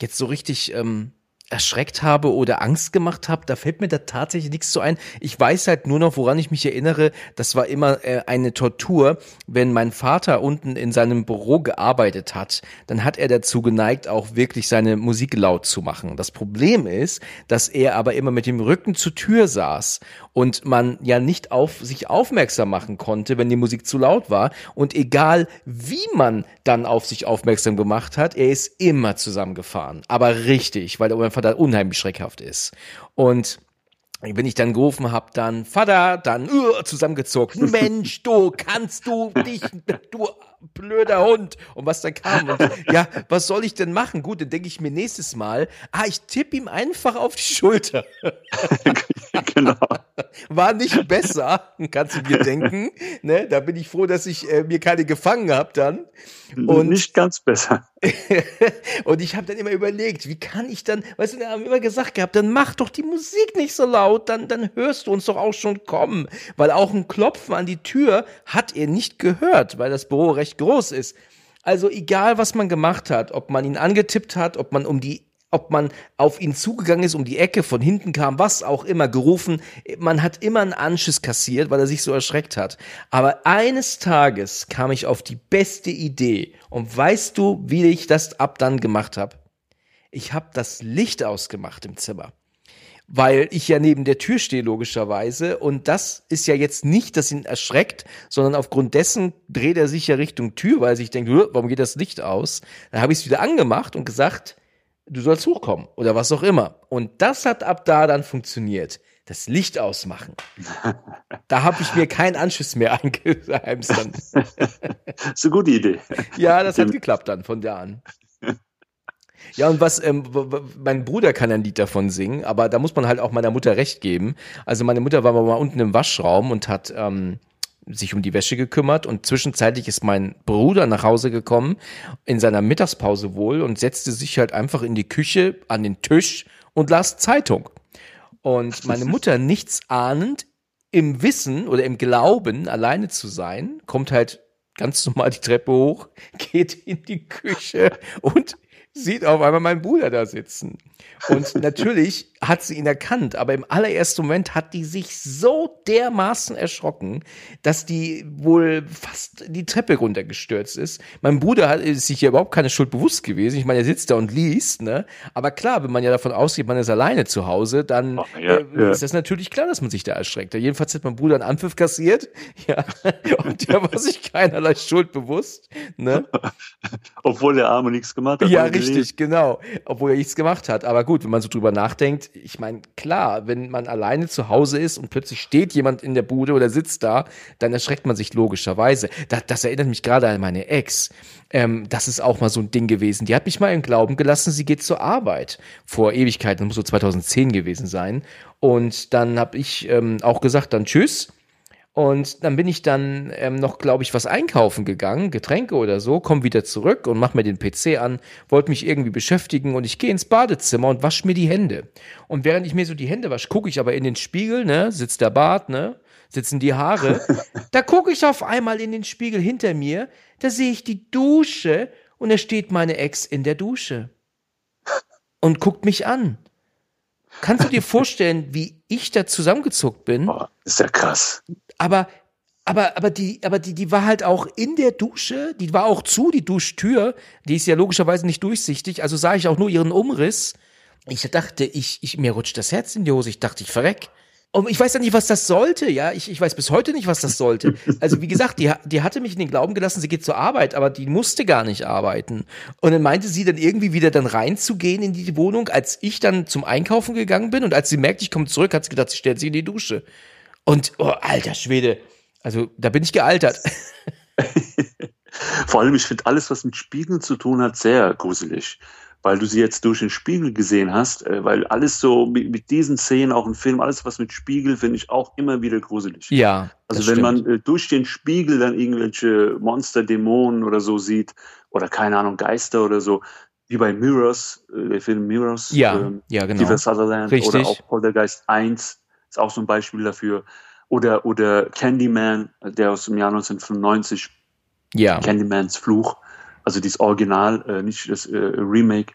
jetzt so richtig ähm, erschreckt habe oder Angst gemacht habe, da fällt mir da tatsächlich nichts so ein. Ich weiß halt nur noch, woran ich mich erinnere, das war immer äh, eine Tortur, wenn mein Vater unten in seinem Büro gearbeitet hat, dann hat er dazu geneigt, auch wirklich seine Musik laut zu machen. Das Problem ist, dass er aber immer mit dem Rücken zur Tür saß und man ja nicht auf sich aufmerksam machen konnte, wenn die Musik zu laut war und egal wie man dann auf sich aufmerksam gemacht hat, er ist immer zusammengefahren, aber richtig, weil er einfach da unheimlich schreckhaft ist. Und wenn ich dann gerufen habe, dann Vater, dann uh, zusammengezogen. Mensch, du kannst du dich, du blöder Hund. Und was da kam. Und ja, was soll ich denn machen? Gut, dann denke ich mir nächstes Mal, ah, ich tippe ihm einfach auf die Schulter. genau. War nicht besser, kannst du dir denken. Ne? Da bin ich froh, dass ich äh, mir keine gefangen habe dann. Und nicht ganz besser. und ich habe dann immer überlegt, wie kann ich dann, weißt du, wir haben immer gesagt gehabt, dann mach doch die Musik nicht so laut, dann, dann hörst du uns doch auch schon kommen. Weil auch ein Klopfen an die Tür hat er nicht gehört, weil das Büro recht groß ist. Also egal, was man gemacht hat, ob man ihn angetippt hat, ob man um die ob man auf ihn zugegangen ist, um die Ecke, von hinten kam, was auch immer, gerufen. Man hat immer einen Anschiss kassiert, weil er sich so erschreckt hat. Aber eines Tages kam ich auf die beste Idee. Und weißt du, wie ich das ab dann gemacht habe? Ich habe das Licht ausgemacht im Zimmer. Weil ich ja neben der Tür stehe, logischerweise. Und das ist ja jetzt nicht, dass ihn erschreckt, sondern aufgrund dessen dreht er sich ja Richtung Tür, weil sich denkt, warum geht das Licht aus? Dann habe ich es wieder angemacht und gesagt, du sollst hochkommen oder was auch immer. Und das hat ab da dann funktioniert. Das Licht ausmachen. da habe ich mir keinen Anschluss mehr eingeheimst. das ist eine gute Idee. Ja, das hat geklappt dann von da an. Ja, und was, ähm, mein Bruder kann ein Lied davon singen, aber da muss man halt auch meiner Mutter recht geben. Also meine Mutter war mal unten im Waschraum und hat ähm, sich um die Wäsche gekümmert und zwischenzeitlich ist mein Bruder nach Hause gekommen, in seiner Mittagspause wohl und setzte sich halt einfach in die Küche an den Tisch und las Zeitung. Und meine Mutter, nichts ahnend, im Wissen oder im Glauben, alleine zu sein, kommt halt ganz normal die Treppe hoch, geht in die Küche und sieht auf einmal meinen Bruder da sitzen. Und natürlich hat sie ihn erkannt, aber im allerersten Moment hat die sich so dermaßen erschrocken, dass die wohl fast die Treppe runtergestürzt ist. Mein Bruder hat, ist sich ja überhaupt keine Schuld bewusst gewesen. Ich meine, er sitzt da und liest, ne? Aber klar, wenn man ja davon ausgeht, man ist alleine zu Hause, dann oh, ja, äh, ja. ist das natürlich klar, dass man sich da erschreckt. Jedenfalls hat mein Bruder einen Anpfiff kassiert, ja, und der war sich keinerlei Schuld bewusst, ne? Obwohl der Arme nichts gemacht hat. Ja, richtig, genau. Obwohl er nichts gemacht hat. Aber gut, wenn man so drüber nachdenkt, ich meine, klar, wenn man alleine zu Hause ist und plötzlich steht jemand in der Bude oder sitzt da, dann erschreckt man sich logischerweise. Das, das erinnert mich gerade an meine Ex. Ähm, das ist auch mal so ein Ding gewesen. Die hat mich mal im Glauben gelassen, sie geht zur Arbeit. Vor Ewigkeiten, das muss so 2010 gewesen sein. Und dann habe ich ähm, auch gesagt, dann tschüss. Und dann bin ich dann ähm, noch, glaube ich, was einkaufen gegangen, Getränke oder so, komm wieder zurück und mach mir den PC an, wollte mich irgendwie beschäftigen und ich gehe ins Badezimmer und wasche mir die Hände. Und während ich mir so die Hände wasche, gucke ich aber in den Spiegel, ne, sitzt der Bart, ne, sitzen die Haare. da gucke ich auf einmal in den Spiegel hinter mir, da sehe ich die Dusche und da steht meine Ex in der Dusche und guckt mich an. Kannst du dir vorstellen, wie ich da zusammengezuckt bin? Oh, ist ja krass. Aber aber, aber die, aber die, die war halt auch in der Dusche, die war auch zu, die Duschtür, die ist ja logischerweise nicht durchsichtig, also sah ich auch nur ihren Umriss. Ich dachte, ich, ich, mir rutscht das Herz in die Hose, ich dachte, ich verreck. Und ich weiß ja nicht, was das sollte, ja. Ich, ich weiß bis heute nicht, was das sollte. Also, wie gesagt, die, die hatte mich in den Glauben gelassen, sie geht zur Arbeit, aber die musste gar nicht arbeiten. Und dann meinte sie dann irgendwie wieder dann reinzugehen in die Wohnung, als ich dann zum Einkaufen gegangen bin und als sie merkt, ich komme zurück, hat sie gedacht, sie stellt sich in die Dusche. Und, oh, alter Schwede, also da bin ich gealtert. Vor allem, ich finde alles, was mit Spiegeln zu tun hat, sehr gruselig weil du sie jetzt durch den Spiegel gesehen hast, äh, weil alles so mit, mit, diesen Szenen, auch im Film, alles was mit Spiegel, finde ich auch immer wieder gruselig. Ja. Also wenn stimmt. man äh, durch den Spiegel dann irgendwelche Monster, Dämonen oder so sieht, oder keine Ahnung, Geister oder so, wie bei Mirrors, äh, der Film Mirrors, ja, ähm, ja, genau. Sutherland Richtig. oder auch Poltergeist 1 ist auch so ein Beispiel dafür. Oder, oder Candyman, der aus dem Jahr 1995, ja. Candymans Fluch also dieses Original, äh, nicht das äh, Remake.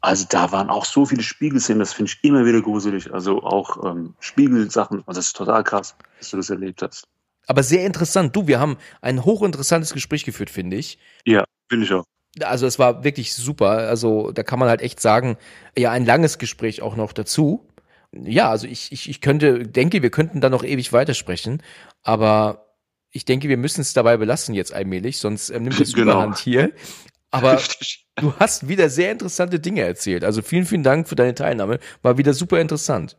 Also da waren auch so viele Spiegelszenen, das finde ich immer wieder gruselig. Also auch ähm, Spiegelsachen, und das ist total krass, dass du das erlebt hast. Aber sehr interessant. Du, wir haben ein hochinteressantes Gespräch geführt, finde ich. Ja, finde ich auch. Also es war wirklich super. Also da kann man halt echt sagen, ja, ein langes Gespräch auch noch dazu. Ja, also ich, ich, ich könnte, denke, wir könnten da noch ewig weitersprechen. Aber ich denke, wir müssen es dabei belassen jetzt allmählich, sonst ähm, nimmt es genau. Überhand hier. Aber du hast wieder sehr interessante Dinge erzählt. Also vielen, vielen Dank für deine Teilnahme. War wieder super interessant.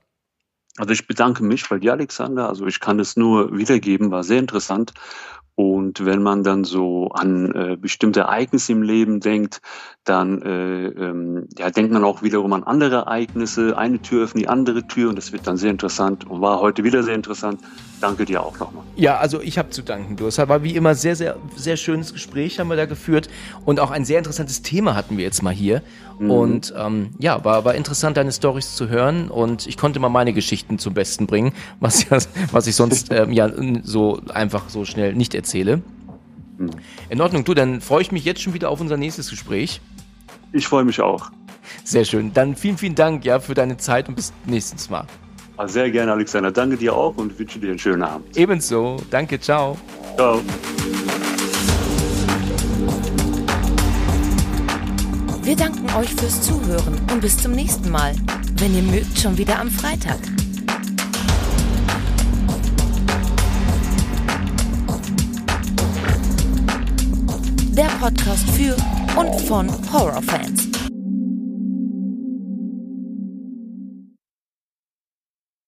Also ich bedanke mich bei dir, Alexander. Also ich kann es nur wiedergeben, war sehr interessant. Und wenn man dann so an äh, bestimmte Ereignisse im Leben denkt, dann äh, ähm, ja, denkt man auch wiederum an andere Ereignisse. Eine Tür öffnet die andere Tür und das wird dann sehr interessant und war heute wieder sehr interessant. Danke dir auch nochmal. Ja, also ich habe zu danken. Du, es war wie immer sehr, sehr, sehr schönes Gespräch haben wir da geführt und auch ein sehr interessantes Thema hatten wir jetzt mal hier. Mhm. Und ähm, ja, war, war interessant, deine Stories zu hören und ich konnte mal meine Geschichten zum Besten bringen, was, was ich sonst ähm, ja so einfach so schnell nicht erzähle erzähle. Hm. In Ordnung, du, dann freue ich mich jetzt schon wieder auf unser nächstes Gespräch. Ich freue mich auch. Sehr schön. Dann vielen, vielen Dank ja für deine Zeit und bis nächstes Mal. Ah, sehr gerne, Alexander. Danke dir auch und wünsche dir einen schönen Abend. Ebenso. Danke. Ciao. Ciao. Wir danken euch fürs Zuhören und bis zum nächsten Mal. Wenn ihr mögt, schon wieder am Freitag. Podcast für und von Horrorfans.